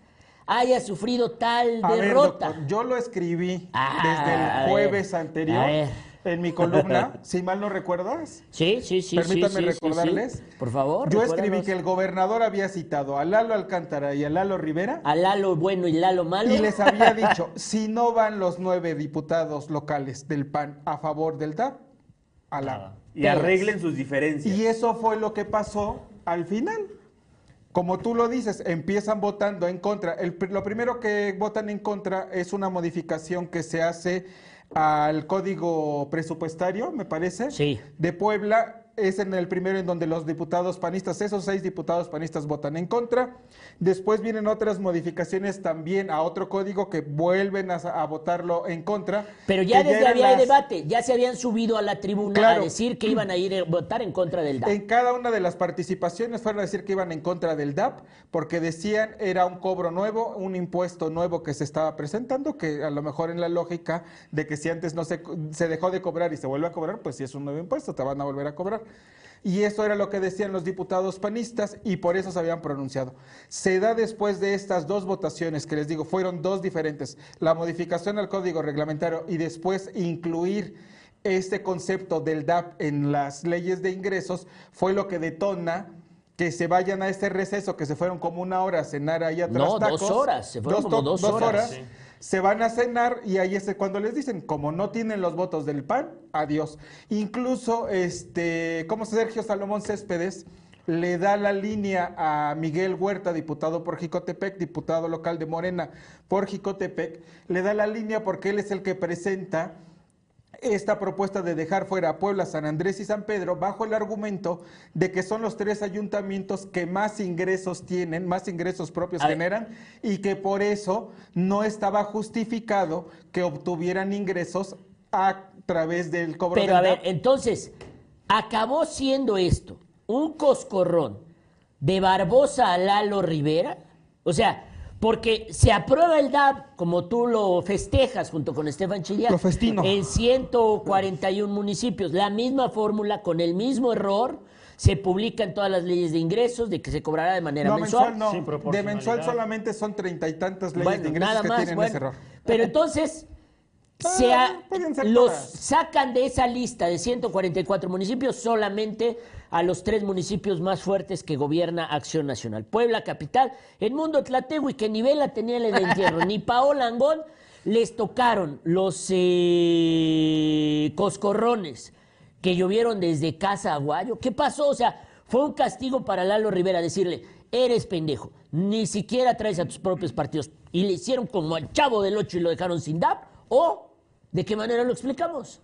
haya sufrido tal A ver, derrota? doctor, yo lo escribí Ah, desde el ver, jueves anterior a ver. en mi columna, si mal no recuerdas. Sí, sí, sí. Permítanme sí, sí, sí, recordarles. sí. Por favor. Yo escribí que el gobernador había citado a Lalo Alcántara y a Lalo Rivera A Lalo bueno y Lalo malo. y les había dicho, si no van los nueve diputados locales del PAN a favor del DAP, a la... Y arreglen sus diferencias. Y eso fue lo que pasó al final. Como tú lo dices, empiezan votando en contra. El lo primero que votan en contra es una modificación que se hace al código presupuestario, me parece, Sí. de Puebla. Es en el primero en donde los diputados panistas, esos seis diputados panistas votan en contra. Después vienen otras modificaciones también a otro código que vuelven a, a votarlo en contra. Pero ya desde había las- debate, ya se habían subido a la tribuna Claro. a decir que iban a ir a votar en contra del DAP. En cada una de las participaciones fueron a decir que iban en contra del DAP porque decían era un cobro nuevo, un impuesto nuevo que se estaba presentando, que a lo mejor en la lógica de que si antes no se, se dejó de cobrar y se vuelve a cobrar, pues si es un nuevo impuesto, te van a volver a cobrar. Y eso era lo que decían los diputados panistas y por eso se habían pronunciado. Se da después de estas dos votaciones, que les digo, fueron dos diferentes, la modificación al código reglamentario y después incluir este concepto del DAP en las leyes de ingresos, fue lo que detona que se vayan a este receso, que se fueron como una hora a cenar ahí atrás No, dos tacos. horas, se fueron como dos horas. Sí. Se van a cenar y ahí es cuando les dicen, como no tienen los votos del PAN, adiós. Incluso, este, como Sergio Salomón Céspedes le da la línea a Miguel Huerta, diputado por Jicotepec, diputado local de Morena por Jicotepec, le da la línea porque él es el que presenta esta propuesta de dejar fuera a Puebla, San Andrés y San Pedro bajo el argumento de que son los tres ayuntamientos que más ingresos tienen, más ingresos propios generan y que por eso no estaba justificado que obtuvieran ingresos a través del cobro Pero del a ver, entonces, acabó siendo esto un coscorrón de Barbosa a Lalo Rivera. O sea, porque se aprueba el DAP, como tú lo festejas junto con Estefan Chilián. Lo festino. En 141 municipios. La misma fórmula, con el mismo error, se publica en todas las leyes de ingresos, de que se cobrará de manera No, mensual. mensual no. Sin De mensual solamente son treinta y tantas leyes Bueno, de ingresos nada que tienen bueno. ese error. Pero entonces se ha- ser los sacan de esa lista de 144 municipios solamente a los tres municipios más fuertes que gobierna Acción Nacional. Puebla Capital, Edmundo Tlategui, que ni vela tenía el entierro, ni Paola Angón, les tocaron los eh, coscorrones que llovieron desde Casa Aguayo. ¿Qué pasó? O sea, fue un castigo para Lalo Rivera decirle, eres pendejo, ni siquiera traes a tus propios partidos. Y le hicieron como al chavo del 8 y lo dejaron sin DAP. ¿O de qué manera lo explicamos?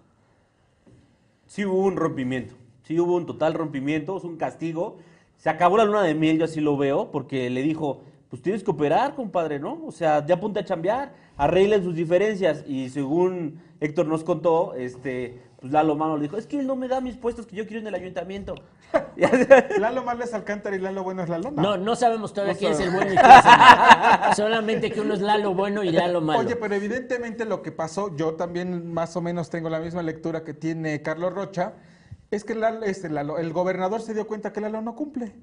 sí hubo un rompimiento. Sí hubo un total rompimiento, es un castigo. Se acabó la luna de miel, yo así lo veo, porque le dijo, pues tienes que operar, compadre, ¿no? O sea, ya apunta a chambear, arreglen sus diferencias. Y según Héctor nos contó, este, pues Lalo Mano le dijo, es que él no me da mis puestos que yo quiero en el ayuntamiento. Lalo malo es Alcántara y Lalo bueno es Lalo. No, no sabemos todavía No quién es el bueno y quién es el malo. Solamente que uno es Lalo bueno y Lalo malo. Oye, pero evidentemente lo que pasó, yo también más o menos tengo la misma lectura que tiene Carlos Rocha, es que Lalo- este, Lalo- el gobernador se dio cuenta que Lalo no cumple.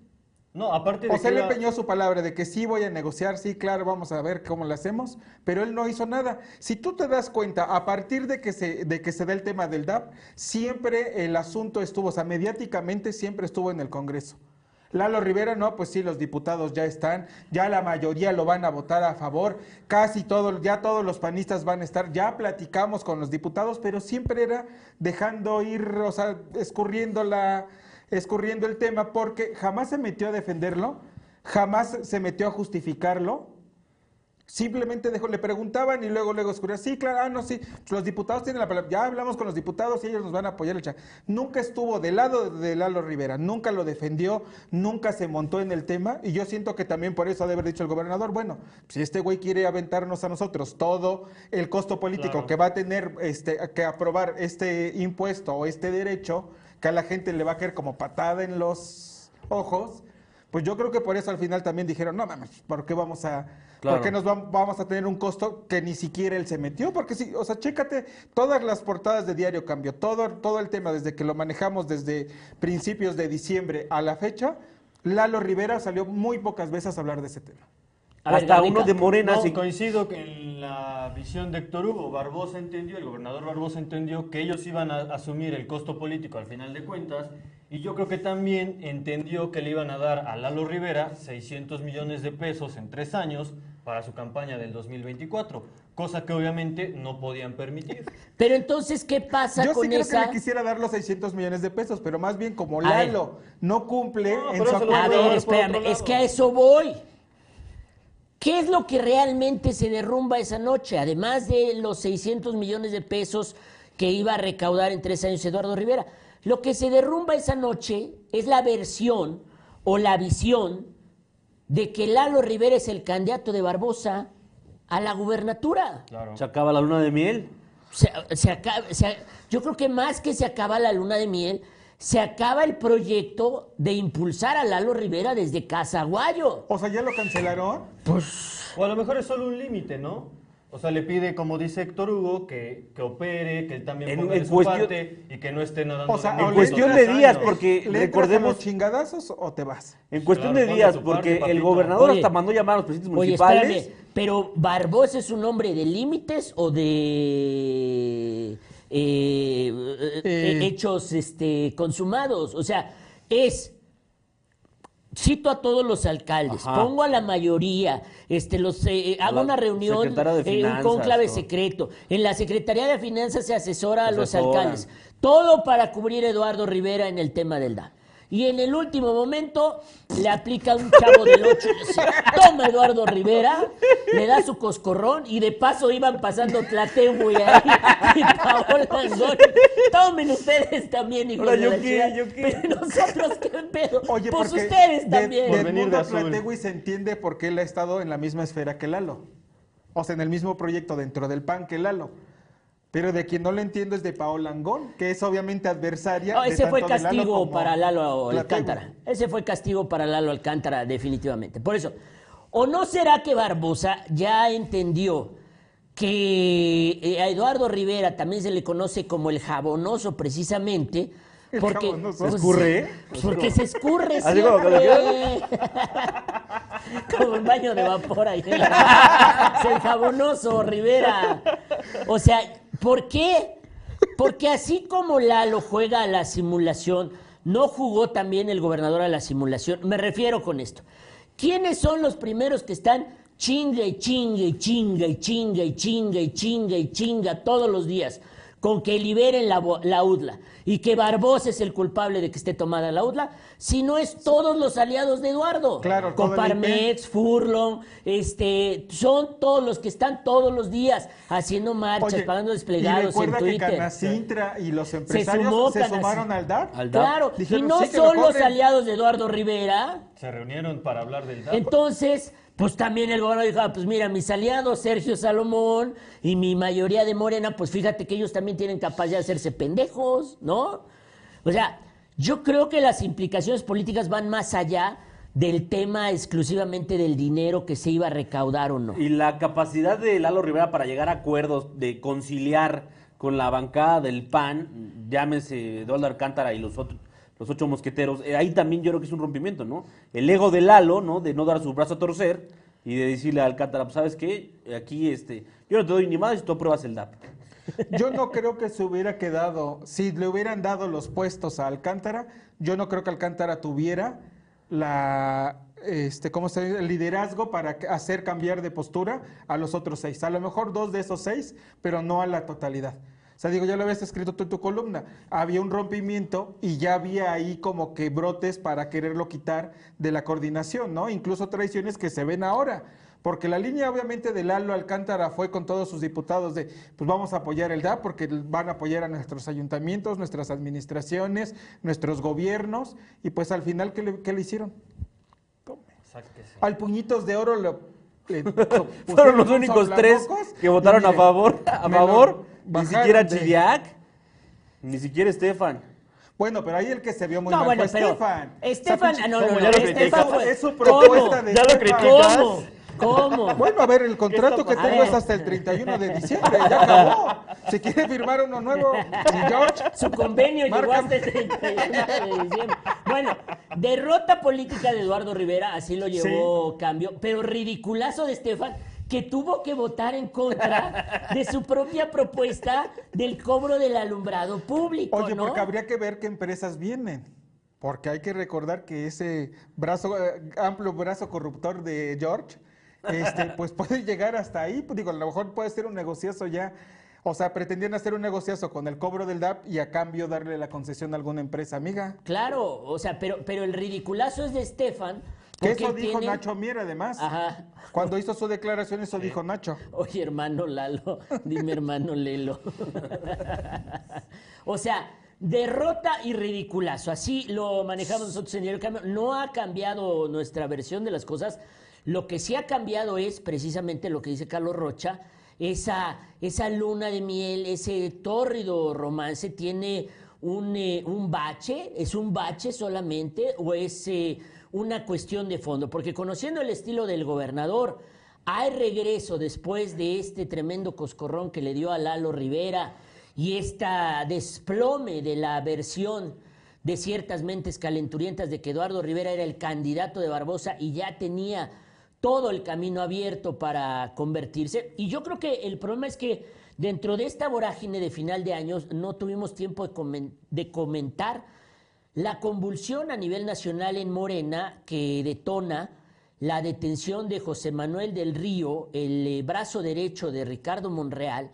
No, aparte de O sea, él empeñó su palabra de que sí voy a negociar, sí, claro, vamos a ver cómo lo hacemos, pero él no hizo nada. Si tú te das cuenta, a partir de que se, de que se da el tema del DAP, siempre el asunto estuvo, o sea, mediáticamente siempre estuvo en el Congreso. Lalo Rivera, no, pues sí, los diputados ya están, ya la mayoría lo van a votar a favor, casi todos, ya todos los panistas van a estar, ya platicamos con los diputados, pero siempre era dejando ir, o sea, escurriendo la, escurriendo el tema, porque jamás se metió a defenderlo, jamás se metió a justificarlo. Simplemente dejó, le preguntaban y luego, luego escurría, sí, claro, ah, no, sí, los diputados tienen la palabra, ya hablamos con los diputados y ellos nos van a apoyar. el cha-". Nunca estuvo del lado de Lalo Rivera, nunca lo defendió, nunca se montó en el tema y yo siento que también por eso ha de haber dicho el gobernador, bueno, si este güey quiere aventarnos a nosotros todo el costo político Claro. que va a tener este, que aprobar este impuesto o este derecho, que a la gente le va a caer como patada en los ojos, pues yo creo que por eso al final también dijeron, no mames, ¿por qué vamos a, Claro. ¿por qué nos vam- vamos a tener un costo que ni siquiera él se metió? Porque sí, o sea, chécate, todas las portadas de diario cambió, todo, todo el tema desde que lo manejamos desde principios de diciembre a la fecha, Lalo Rivera salió muy pocas veces a hablar de ese tema. A ver, Hasta Garnica. uno de Morena No, se- coincido que en la visión de Héctor Hugo, Barbosa entendió, el gobernador Barbosa entendió que ellos iban a asumir el costo político al final de cuentas y yo creo que también entendió que le iban a dar a Lalo Rivera 600 millones de pesos en tres años para su campaña del 2024, cosa que obviamente no podían permitir. Pero entonces, ¿qué pasa Yo con sí creo esa? que le quisiera dar los 600 millones de pesos, pero más bien como A ver. Lalo no cumple No, en su A acuerdo- Por ver, espérame, es que a eso voy. ¿Qué es lo que realmente se derrumba esa noche? Además de los 600 millones de pesos que iba a recaudar en tres años Eduardo Rivera. Lo que se derrumba esa noche es la versión o la visión de que Lalo Rivera es el candidato de Barbosa a la gubernatura. Claro. Se acaba la luna de miel. Se, se acaba- se- yo creo que más que se acaba la luna de miel, se acaba el proyecto de impulsar a Lalo Rivera desde Casaguayo. O sea, ya lo cancelaron. O a lo mejor es solo un límite, ¿no? O sea, le pide, como dice Héctor Hugo, que, que opere, que él también En- ponga de en su cuestión- parte y que no esté nadando. O sea, En cuestión de días, porque ¿Le recordemos, los chingadazos o te vas? en cuestión Claro, de días, porque parte, el gobernador Oye. hasta mandó llamar a los presidentes Oye, municipales. espérame, pero Barbosa es un hombre de límites o de eh, eh, hechos este, consumados. O sea, es cito a todos los alcaldes, Ajá. pongo a la mayoría, este, los, eh, hago la una reunión, eh, un conclave secreto. En la Secretaría de Finanzas se asesora a los alcaldes. Todo para cubrir a Eduardo Rivera en el tema del DAN. Y en el último momento le aplica un chavo del 8 y dice, toma Eduardo Rivera, le da su coscorrón y de paso iban pasando Tlatehue ahí y Paola Angón. Tomen ustedes también, hijos Ahora, de ¿yo la qué? ¿yo qué? Pero nosotros, ¿qué pedo? Oye, pues porque ustedes de- también. Por De, venir de Edmundo azul. Tlategui se entiende por qué él ha estado en la misma esfera que Lalo. O sea, en el mismo proyecto dentro del PAN que Lalo. Pero de quien no le entiendo es de Paola Angón, que es obviamente adversaria. No, ese fue tanto Lalo castigo para Lalo. Alcántara. Ese fue castigo para Lalo Alcántara, definitivamente. Por eso, ¿o no será que Barbosa ya entendió que eh, a Eduardo Rivera también se le conoce como el jabonoso precisamente? El Porque, jabonoso. pues, ¿Se escurre? pues, porque se escurre Así como que lo siempre. Como un baño de vapor ahí. Es el jabonoso, Rivera. O sea, ¿por qué? Porque así como Lalo juega a la simulación, no jugó también el gobernador a la simulación. Me refiero con esto. ¿Quiénes son los primeros que están chinga y chinga y chinga y chinga y chinga y chinga y chinga todos los días con que liberen la, bo- la UDLA y que Barbosa es el culpable de que esté tomada la UDLA, si no es todos los aliados de Eduardo. Claro, Coparmex, Furlong, este, son todos los que están todos los días haciendo marchas, Oye, pagando y desplegados en recuerda que Twitter. Canacintra y los empresarios sumó se, sumaron al DAP. Al DAP. Claro, y Dijeron, no "Sí, que lo son los cobren". aliados de Eduardo Rivera, Se reunieron para hablar del DAP. entonces, pues también el gobernador dijo, ah, pues mira, mis aliados Sergio Salomón y mi mayoría de Morena, pues fíjate que ellos también tienen capacidad de hacerse pendejos, ¿no? O sea, yo creo que las implicaciones políticas van más allá del tema exclusivamente del dinero que se iba a recaudar o no. Y la capacidad de Lalo Rivera para llegar a acuerdos, de conciliar con la bancada del PAN, llámese Eduardo Alcántara y los otros, los ocho mosqueteros, eh, ahí también yo creo que es un rompimiento, ¿no? El ego de Lalo, ¿no? De no dar su brazo a torcer y de decirle a Alcántara, pues, ¿sabes qué? Aquí, este, yo no te doy ni más si tú apruebas el DAP. Yo no creo que se hubiera quedado, si le hubieran dado los puestos a Alcántara, yo no creo que Alcántara tuviera la, este, ¿cómo se dice? el liderazgo para hacer cambiar de postura a los otros seis. A lo mejor dos de esos seis, pero no a la totalidad. O sea, digo, ya lo habías escrito tú en tu columna. Había un rompimiento y ya había ahí como que brotes para quererlo quitar de la coordinación, ¿no? Incluso traiciones que se ven ahora. Porque la línea obviamente de Lalo Alcántara fue con todos sus diputados de, pues vamos a apoyar el DAP porque van a apoyar a nuestros ayuntamientos, nuestras administraciones, nuestros gobiernos, y pues al final, ¿qué le, qué le hicieron? Sáquese. Al puñitos de oro lo... le Fueron los únicos tres que votaron a favor, a favor, ni siquiera de- Chidiac, ni siquiera Estefan. Bueno, pero ahí el que se vio muy No, mal bueno, fue Estefan. Estefan, ah, no, no, ¿Cómo no, ya lo Estefan fue- Es su ¿Cómo? propuesta de ¿Ya lo criticas? ¿Cómo? ¿Cómo? Bueno, a ver, el contrato que tengo es hasta el 31 de diciembre, ya acabó. Si quiere firmar uno nuevo, George, Su convenio llegó hasta el 31 de diciembre. Bueno, derrota política de Eduardo Rivera, así lo llevó cambio, pero ridiculazo de Estefan, que tuvo que votar en contra de su propia propuesta del cobro del alumbrado público. Oye, ¿no? porque habría que ver qué empresas vienen. Porque hay que recordar que ese brazo, eh, amplio brazo corruptor de George, este, pues puede llegar hasta ahí. Pues digo, a lo mejor puede ser un negociazo ya. O sea, pretendían hacer un negociazo con el cobro del DAP y a cambio darle la concesión a alguna empresa amiga. Claro, o sea, pero, pero el ridiculazo es de Estefan. Que eso dijo tiene- Nacho Mier, además. Ajá. Cuando hizo su declaración, eso dijo Nacho. Oye, hermano Lalo, dime hermano Lelo. o sea, derrota y ridiculazo. Así lo manejamos nosotros en el cambio. No ha cambiado nuestra versión de las cosas. Lo que sí ha cambiado es precisamente lo que dice Carlos Rocha. Esa, esa luna de miel, ese tórrido romance tiene un, eh, un bache, es un bache solamente o es eh, una cuestión de fondo, porque conociendo el estilo del gobernador, hay regreso después de este tremendo coscorrón que le dio a Lalo Rivera y esta desplome de la versión de ciertas mentes calenturientas de que Eduardo Rivera era el candidato de Barbosa y ya tenía todo el camino abierto para convertirse. Y yo creo que el problema es que dentro de esta vorágine de final de años no tuvimos tiempo de, comen- de comentar la convulsión a nivel nacional en Morena que detona la detención de José Manuel del Río, el eh, brazo derecho de Ricardo Monreal,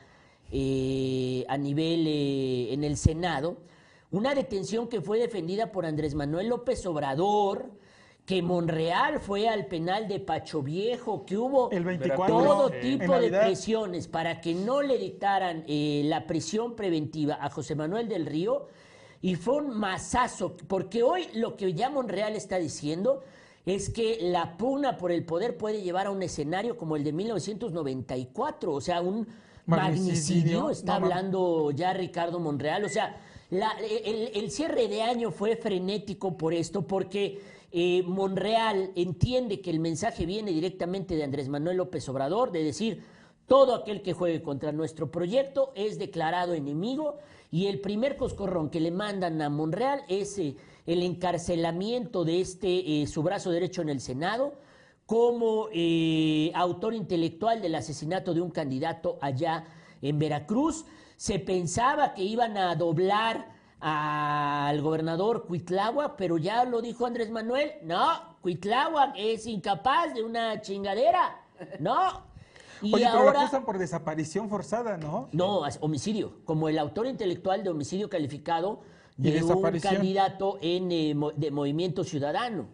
eh, a nivel eh, en el Senado, una detención que fue defendida por Andrés Manuel López Obrador, que Monreal fue al penal de Pacho Viejo, que hubo El 24. todo tipo de presiones para que no le dictaran eh, la prisión preventiva a José Manuel del Río y fue un masazo, porque hoy lo que ya Monreal está diciendo es que la pugna por el poder puede llevar a un escenario como el de 1994, o sea, un Magnicidio. magnicidio, está No, hablando ya Ricardo Monreal, o sea, la- el, el cierre de año fue frenético por esto, porque eh, Monreal entiende que el mensaje viene directamente de Andrés Manuel López Obrador, de decir, todo aquel que juegue contra nuestro proyecto es declarado enemigo y el primer coscorrón que le mandan a Monreal es eh, el encarcelamiento de este, eh, su brazo derecho en el Senado, como eh, autor intelectual del asesinato de un candidato allá en Veracruz. Se pensaba que iban a doblar al gobernador Cuitláhuac, pero ya lo dijo Andrés Manuel, no, Cuitláhuac es incapaz de una chingadera, no. Y Oye, pero lo ahora... acusan por desaparición forzada, ¿no? No, homicidio, como el autor intelectual de homicidio calificado de un candidato en, eh, de Movimiento Ciudadano.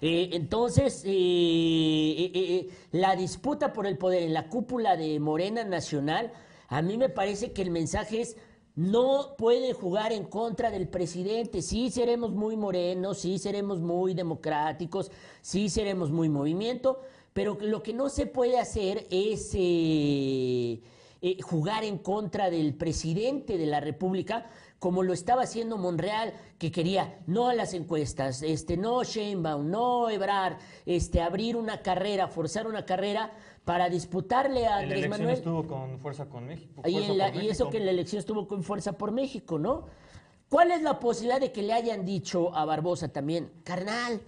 Eh, entonces, eh, la disputa por el poder en la cúpula de Morena Nacional, a mí me parece que el mensaje es, no pueden jugar en contra del presidente, sí seremos muy morenos, sí seremos muy democráticos, sí seremos muy movimiento, pero lo que no se puede hacer es eh, eh, jugar en contra del presidente de la República, como lo estaba haciendo Monreal, que quería no a las encuestas, este, no Sheinbaum, no Ebrard, este, abrir una carrera, forzar una carrera para disputarle a En la Andrés elección Manuel. estuvo con Fuerza con México. Y, Fuerza la- por y eso México. que en la elección estuvo con fuerza por México, ¿no? ¿Cuál es la posibilidad de que le hayan dicho a Barbosa también, carnal,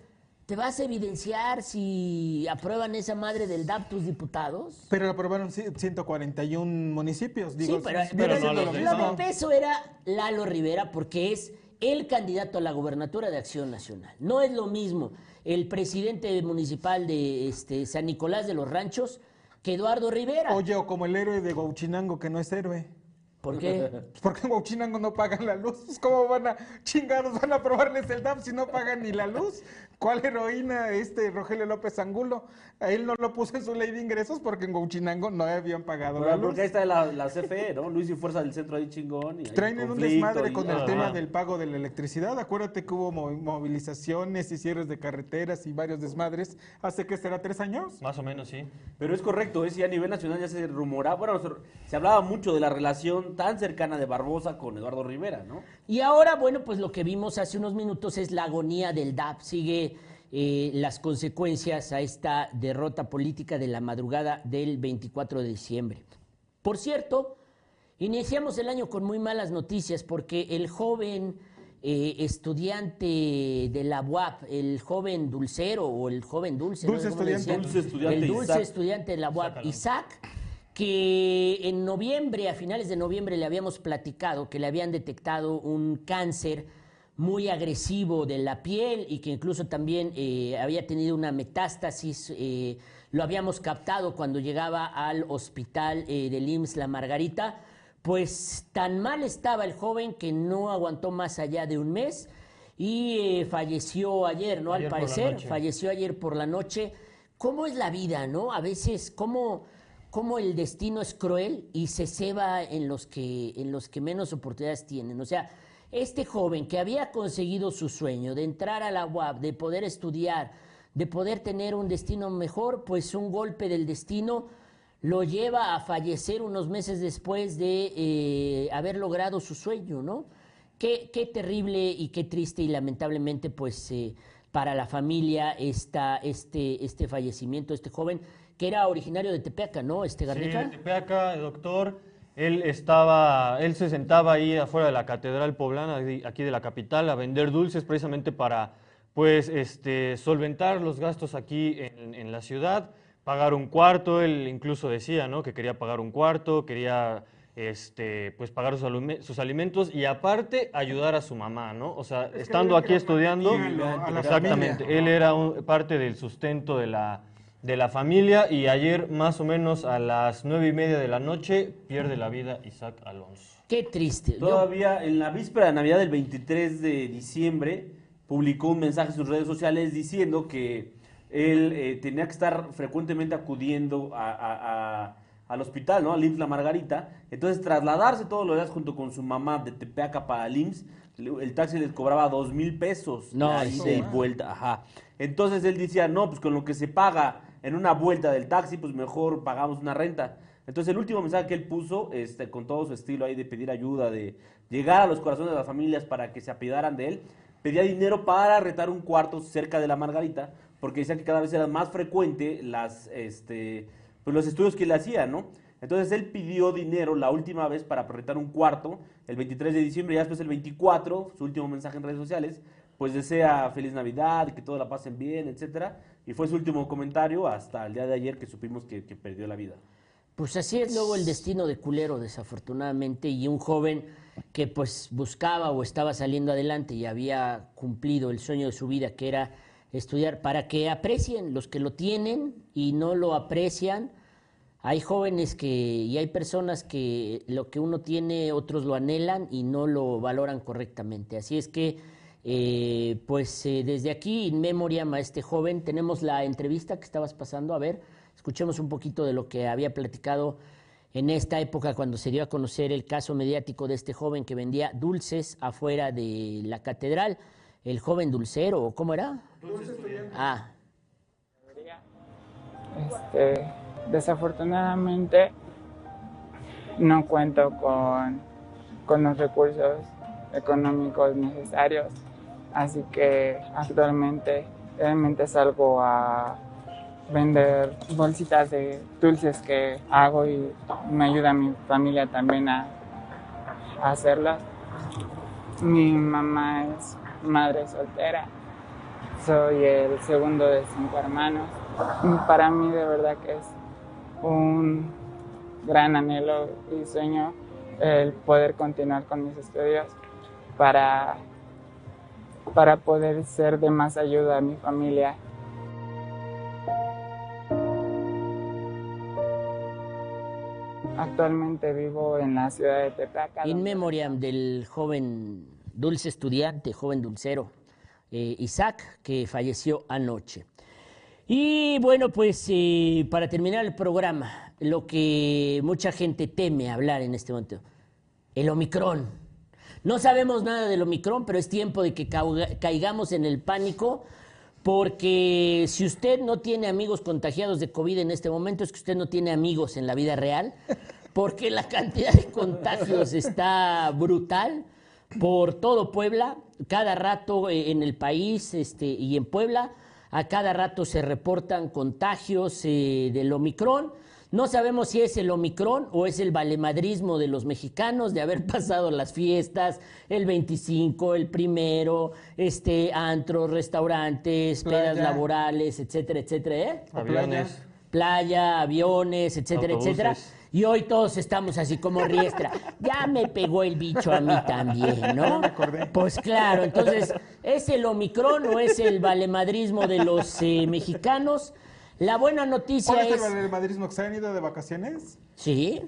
¿te vas a evidenciar si aprueban esa madre del DAP tus diputados? Pero lo aprobaron ci- 141 municipios. Digo, sí, pero, no lo de peso era Lalo Rivera porque es el candidato a la gubernatura de Acción Nacional. No es lo mismo el presidente municipal de este, San Nicolás de los Ranchos que Eduardo Rivera. Oye, o como el héroe de Gauchinango, que no es héroe. ¿Por qué? Porque en Gauchinango no pagan la luz. Pues, ¿Cómo van a chingados van a aprobarles el DAP si no pagan ni la luz? ¿Cuál heroína este Rogelio López Angulo? A él no lo puso en su ley de ingresos porque en Gauchinango no habían pagado la Bueno, luz. porque ahí está la, la CFE, ¿no? Luis y Fuerza del Centro ahí chingón. Y Traen en un desmadre y- con el tema del pago de la electricidad. Acuérdate que hubo mo- movilizaciones y cierres de carreteras y varios desmadres hace que será tres años. Más o menos, sí. Pero es correcto, es ya a nivel nacional ya se rumoraba, bueno, se hablaba mucho de la relación tan cercana de Barbosa con Eduardo Rivera, ¿no? Y ahora, bueno, pues lo que vimos hace unos minutos es la agonía del DAP. Sigue eh, las consecuencias a esta derrota política de la madrugada del 24 de diciembre. Por cierto, iniciamos el año con muy malas noticias porque el joven eh, estudiante de la UAP, el joven dulcero o el joven dulce, Dulce ¿no? ¿Cómo le estudiante. decían? Dulce estudiante el dulce Isaac. estudiante de la UAP, Isaac, que en noviembre, a finales de noviembre, le habíamos platicado que le habían detectado un cáncer muy agresivo de la piel y que incluso también eh, había tenido una metástasis. eh, lo habíamos captado cuando llegaba al hospital eh, del IMSS La Margarita. Pues tan mal estaba el joven que no aguantó más allá de un mes y eh, falleció ayer, ¿no? Ayer Al parecer, falleció ayer por la noche. ¿Cómo es la vida, no? A veces, ¿cómo, cómo el destino es cruel y se ceba en los, que, en los que menos oportunidades tienen? O sea, este joven que había conseguido su sueño de entrar a la UAP, de poder estudiar, de poder tener un destino mejor, pues un golpe del destino lo lleva a fallecer unos meses después de eh, haber logrado su sueño, ¿no? Qué, terrible y qué triste y lamentablemente pues eh, para la familia esta, este, este fallecimiento, este joven que era originario de Tepeaca, ¿no? Este Sí, Garnica. de Tepeaca, doctor. Él estaba, él se sentaba ahí afuera de la catedral poblana, aquí de la capital, a vender dulces precisamente para, pues, este, solventar los gastos aquí en, en la ciudad, pagar un cuarto. Él incluso decía, ¿no? Que quería pagar un cuarto, quería, este, pues, pagar sus, alimentos y aparte ayudar a su mamá, ¿no? O sea, estando aquí estudiando, exactamente, familia. él era un- parte del sustento de la, de la familia y ayer más o menos a las nueve y media de la noche pierde la vida Isaac Alonso. Qué triste. Yo- Todavía en la víspera de Navidad del 23 de diciembre publicó un mensaje en sus redes sociales diciendo que él eh, tenía que estar frecuentemente acudiendo a- a- a- al hospital, ¿no? Al IMSS La Margarita. Entonces trasladarse todos los días junto con su mamá de Tepeaca para el IMSS, el taxi les cobraba dos mil pesos. No, de ah. vuelta, ajá. Entonces él decía, no, pues con lo que se paga en una vuelta del taxi, pues mejor pagamos una renta. Entonces el último mensaje que él puso, este, con todo su estilo ahí de pedir ayuda, de llegar a los corazones de las familias para que se apidaran de él, pedía dinero para retar un cuarto cerca de la Margarita, porque decía que cada vez era más frecuente las, este, pues los estudios que le hacía, ¿no? Entonces él pidió dinero la última vez para rentar un cuarto, el 23 de diciembre, y después el 24, su último mensaje en redes sociales, pues desea feliz Navidad, que todos la pasen bien, etcétera, y fue su último comentario hasta el día de ayer que supimos que, perdió la vida. Pues así es luego el destino de culero, desafortunadamente, y un joven que pues buscaba o estaba saliendo adelante y había cumplido el sueño de su vida, que era estudiar, para que aprecien los que lo tienen y no lo aprecian. Hay jóvenes que y hay personas que lo que uno tiene, otros lo anhelan y no lo valoran correctamente. Así es que, eh, pues eh, desde aquí, in memoriam a este joven, tenemos la entrevista que estabas pasando. A ver, escuchemos un poquito de lo que había platicado en esta época cuando se dio a conocer el caso mediático de este joven que vendía dulces afuera de la catedral. El joven dulcero, ¿o ¿cómo era? Ah, Este, desafortunadamente no cuento con, con los recursos económicos necesarios, así que actualmente realmente salgo a vender bolsitas de dulces que hago y me ayuda mi familia también a, a hacerlas. Mi mamá es madre soltera, soy el segundo de cinco hermanos. Para mí de verdad que es un gran anhelo y sueño el poder continuar con mis estudios para, para poder ser de más ayuda a mi familia. Actualmente vivo en la ciudad de Tepeaca. in memoriam del joven dulce estudiante, joven dulcero, eh, Isaac, que falleció anoche. Y bueno, pues eh, para terminar el programa, lo que mucha gente teme hablar en este momento, el Omicron. No sabemos nada del Omicron, pero es tiempo de que caigamos en el pánico, porque si usted no tiene amigos contagiados de COVID en este momento, es que usted no tiene amigos en la vida real, porque la cantidad de contagios está brutal por todo Puebla, cada rato eh, en el país este, y en Puebla A cada rato se reportan contagios eh, del Omicron. No sabemos si es el Omicron o es el valemadrismo de los mexicanos de haber pasado las fiestas, el 25, el primero, este, antros, restaurantes, pedas laborales, etcétera, etcétera. ¿eh? Aviones. Playa, aviones, etcétera, Autobuses. etcétera. Y hoy todos estamos así como riestra. Ya me pegó el bicho a mí también, ¿no? Pues claro, entonces, ¿es el Omicron o es el valemadrismo de los eh, mexicanos? La buena noticia ¿Cuál es es, el madridismo que se han ido de vacaciones? sí,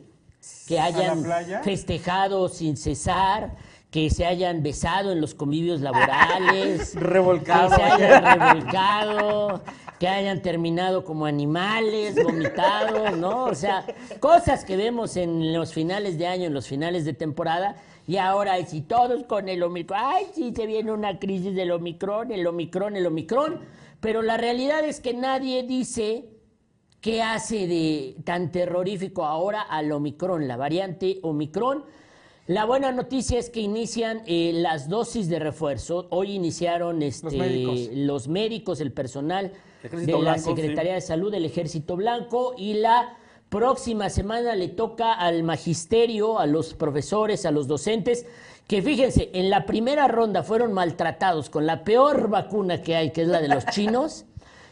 que ¿A la hayan playa? festejado sin cesar, que se hayan besado en los convivios laborales, Revolcado. que se hayan revolcado, que hayan terminado como animales, vomitados, ¿no? O sea, cosas que vemos en los finales de año, en los finales de temporada, y ahora si todos con el Omicron, ay, sí, se viene una crisis del Omicron, el Omicron, el Omicron, pero la realidad es que nadie dice ¿Qué hace de tan terrorífico ahora al Omicron, la variante Omicron? La buena noticia es que inician eh, las dosis de refuerzo. Hoy iniciaron este, médicos. los médicos, el personal de la Secretaría de Salud del Ejército Blanco y la próxima semana le toca al magisterio, a los profesores, a los docentes, que fíjense, en la primera ronda fueron maltratados con la peor vacuna que hay, que es la de los chinos.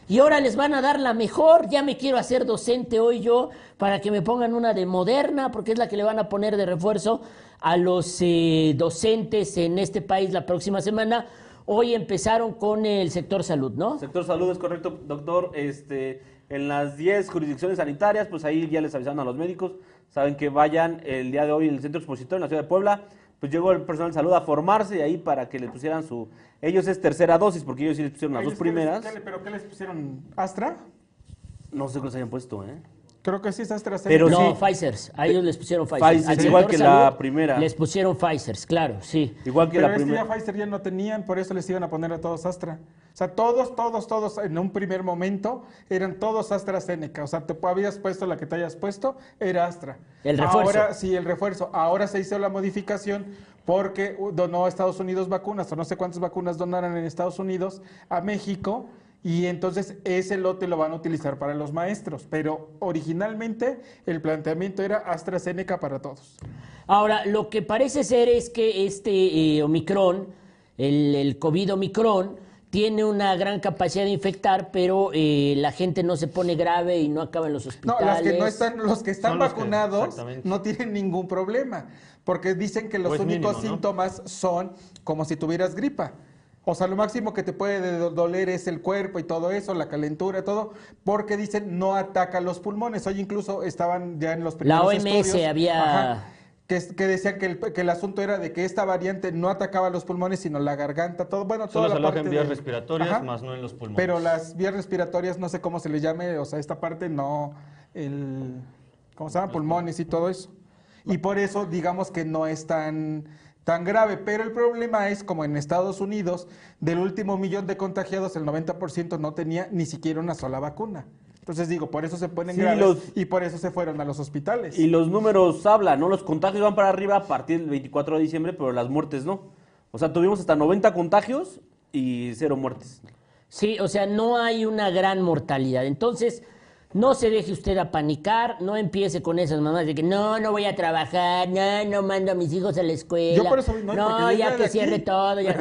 Y ahora les van a dar la mejor. Ya me quiero hacer docente hoy yo para que me pongan una de moderna, porque es la que le van a poner de refuerzo a los eh, docentes en este país la próxima semana. Hoy empezaron con el sector salud, ¿no? Sector salud es correcto, doctor. Este, en las 10 jurisdicciones sanitarias, pues ahí ya les avisaron a los médicos, saben que vayan el día de hoy en el centro expositor en la ciudad de Puebla. Pues llegó el personal de salud a formarse y ahí para que les pusieran su. Ellos es tercera dosis, porque ellos sí les pusieron las dos ¿Ellos qué les- primeras. le- ¿Pero qué les pusieron? ¿Astra? No sé qué les hayan puesto, ¿eh? Creo que sí es AstraZeneca. Pero no, sí. Pfizer. A ellos les pusieron Pfizer. Pfizer, Al igual que la primera. Les pusieron Pfizer, claro, sí. Igual que Pero la que ya primera. Pfizer ya no tenían, por eso les iban a poner a todos Astra. O sea, todos, todos, todos en un primer momento eran todos AstraZeneca. O sea, te habías puesto la que te hayas puesto, era Astra. El refuerzo. Ahora sí, el refuerzo. Ahora se hizo la modificación porque donó a Estados Unidos vacunas, o no sé cuántas vacunas donaron en Estados Unidos a México. Y entonces ese lote lo van a utilizar para los maestros. Pero originalmente el planteamiento era AstraZeneca para todos. Ahora, lo que parece ser es que este eh, Omicron, el, el COVID Omicron, tiene una gran capacidad de infectar, pero eh, la gente no se pone grave y no acaba en los No, hospitales. las que no están, los que están los vacunados no tienen ningún problema, porque dicen que los es únicos mínimo, ¿no? síntomas son como si tuvieras gripa. O sea, lo máximo que te puede do- doler es el cuerpo y todo eso, la calentura, todo, porque dicen no ataca los pulmones. Hoy incluso estaban ya en los primeros OMS estudios, había- que, que decían que el, que el asunto era de que esta variante no atacaba los pulmones, sino la garganta, todo, bueno, Solo toda se la aloja parte en vías de- respiratorias, Ajá. más no en los pulmones. Pero las vías respiratorias, no sé cómo se les llame, o sea, esta parte no, el, ¿cómo se llama? Pulmones y todo eso. Y por eso, digamos que no es tan, tan grave. Pero el problema es, como en Estados Unidos, del último millón de contagiados, el 90% no tenía ni siquiera una sola vacuna. Entonces digo, por eso se ponen Sí, graves los- y por eso se fueron a los hospitales. Y los números hablan, ¿no? Los contagios van para arriba a partir del 24 de diciembre, pero las muertes no. O sea, tuvimos hasta 90 contagios y cero muertes. Sí, o sea, no hay una gran mortalidad. Entonces, no se deje usted apanicar, no empiece con esas mamás de que no, no voy a trabajar, no, no mando a mis hijos a la escuela. Yo por eso no, no, ya ya que de cierre aquí- todo, ya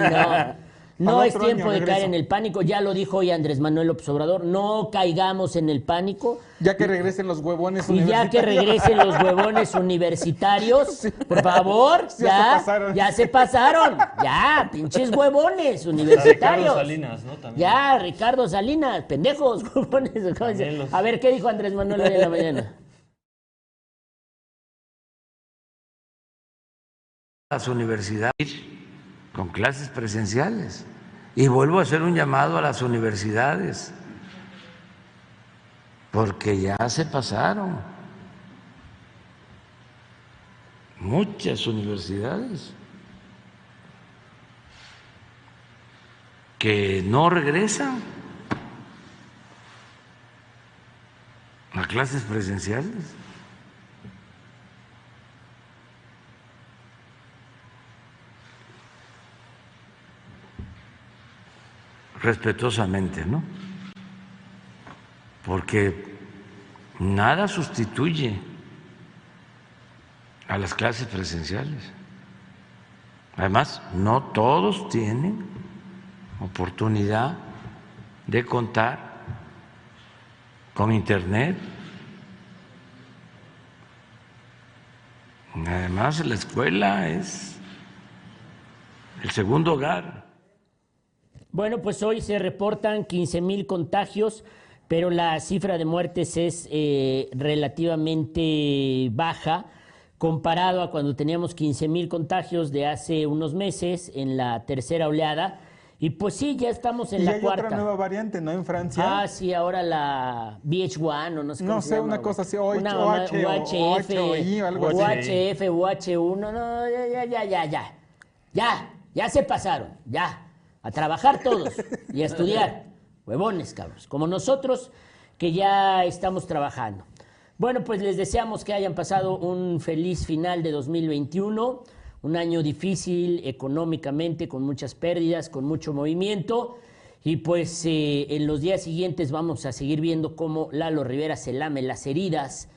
no. No es tiempo año de regreso. caer en el pánico, ya lo dijo hoy Andrés Manuel López Obrador, no caigamos en el pánico. Ya que regresen los huevones Y ya que universitarios. regresen los huevones universitarios, por favor, Ya ya, se pasaron. ya se pasaron, ya, pinches huevones Ricardo universitarios. Salinas, ¿no? También. Ya, Ricardo Salinas, pendejos, huevones. A ver, ¿qué dijo Andrés Manuel hoy en la mañana? las universidades con clases presenciales. Y vuelvo a hacer un llamado a las universidades, porque ya se pasaron muchas universidades que no regresan a clases presenciales. Respetuosamente, ¿no? porque nada sustituye a las clases presenciales. Además, no todos tienen oportunidad de contar con Internet. Además, la escuela es el segundo hogar. Bueno, pues hoy se reportan 15 mil contagios, pero la cifra de muertes es eh, relativamente baja comparado a cuando teníamos 15 mil contagios de hace unos meses en la tercera oleada. Y pues sí, ya estamos en y la hay cuarta. otra nueva variante, ¿no? En Francia. Ah, sí, ahora la VH1 o no sé cómo No se sé, llama, una cosa así, o Una H- mamá- o H- o UHF, HOI, algo así. UHF, UH1, no, ya, ya, ya, ya, ya. Ya, ya se pasaron, ya. A trabajar todos y a estudiar. Huevones, cabros. Como nosotros que ya estamos trabajando. Bueno, pues les deseamos que hayan pasado un feliz final de 2021, un año difícil económicamente, con muchas pérdidas, con mucho movimiento. Y pues eh, en los días siguientes vamos a seguir viendo cómo Lalo Rivera se lame las heridas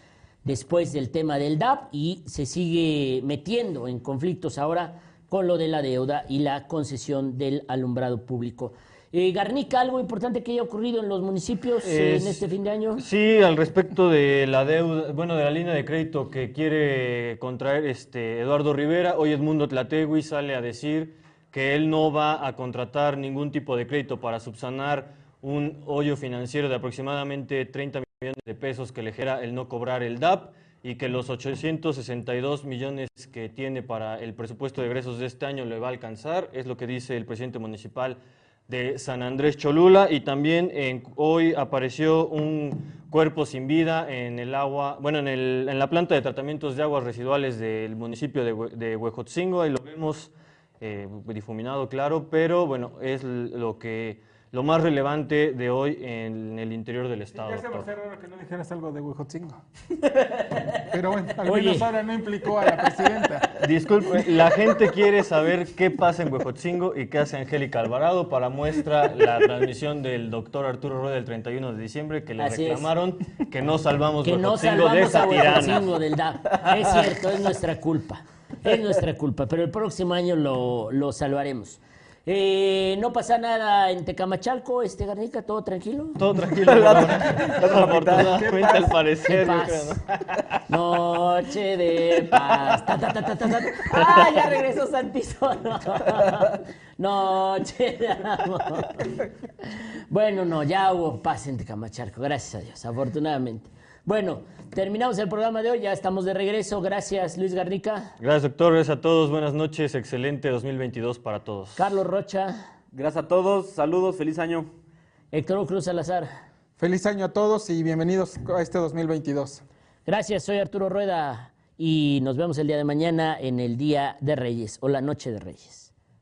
después del tema del DAP y se sigue metiendo en conflictos ahora con lo de la deuda y la concesión del alumbrado público. Eh, Garnica, algo importante que haya ocurrido en los municipios eh, en Es- este fin de año. Sí, al respecto de la deuda, bueno, de la línea de crédito que quiere contraer este Eduardo Rivera, hoy Edmundo Tlategui sale a decir que él no va a contratar ningún tipo de crédito para subsanar un hoyo financiero de aproximadamente 30 millones de pesos que le genera el no cobrar el DAP y que los 862 millones que tiene para el presupuesto de egresos de este año le va a alcanzar, es lo que dice el presidente municipal de San Andrés Cholula. Y también en- hoy apareció un cuerpo sin vida en el agua, bueno, en, el- en la planta de tratamientos de aguas residuales del municipio de, de Huejotzingo, ahí lo vemos eh, difuminado, claro, pero bueno, es lo que lo más relevante de hoy en el interior del estado. Ya se me doctor. hace raro que no dijeras algo de Huejotzingo. Pero bueno, al Oye. menos ahora no implicó a la presidenta. Disculpe, la gente quiere saber qué pasa en Huejotzingo y qué hace Angélica Alvarado. Para muestra la transmisión del doctor Arturo Rueda el 31 de diciembre, que le Así es. reclamaron que no salvamos que no Huejotzingo de salvamos a esa tirana. Del DAP. Es cierto, es nuestra culpa. Es nuestra culpa, pero el próximo año lo, lo salvaremos. Eh, no pasa nada en Tecamachalco, este Garnica, todo tranquilo. Todo tranquilo. Afortunadamente, al Qué parecer. yo creo, paz. Noche de paz. Ta, ta, ta, ta, ta, ta. Ah, ya regresó Santizo. Noche de amor. Bueno, no, ya hubo paz en Tecamachalco, gracias a Dios, afortunadamente. Bueno, terminamos el programa de hoy, ya estamos de regreso. Gracias, Luis Garnica. Gracias, doctor. Gracias a todos. Buenas noches. Excelente 2022 para todos. Carlos Rocha, Gracias a todos, saludos, feliz año. Héctor Cruz Salazar. Feliz año a todos y bienvenidos a este 2022. Gracias, soy Arturo Rueda y nos vemos el día de mañana en el Día de Reyes o la Noche de Reyes.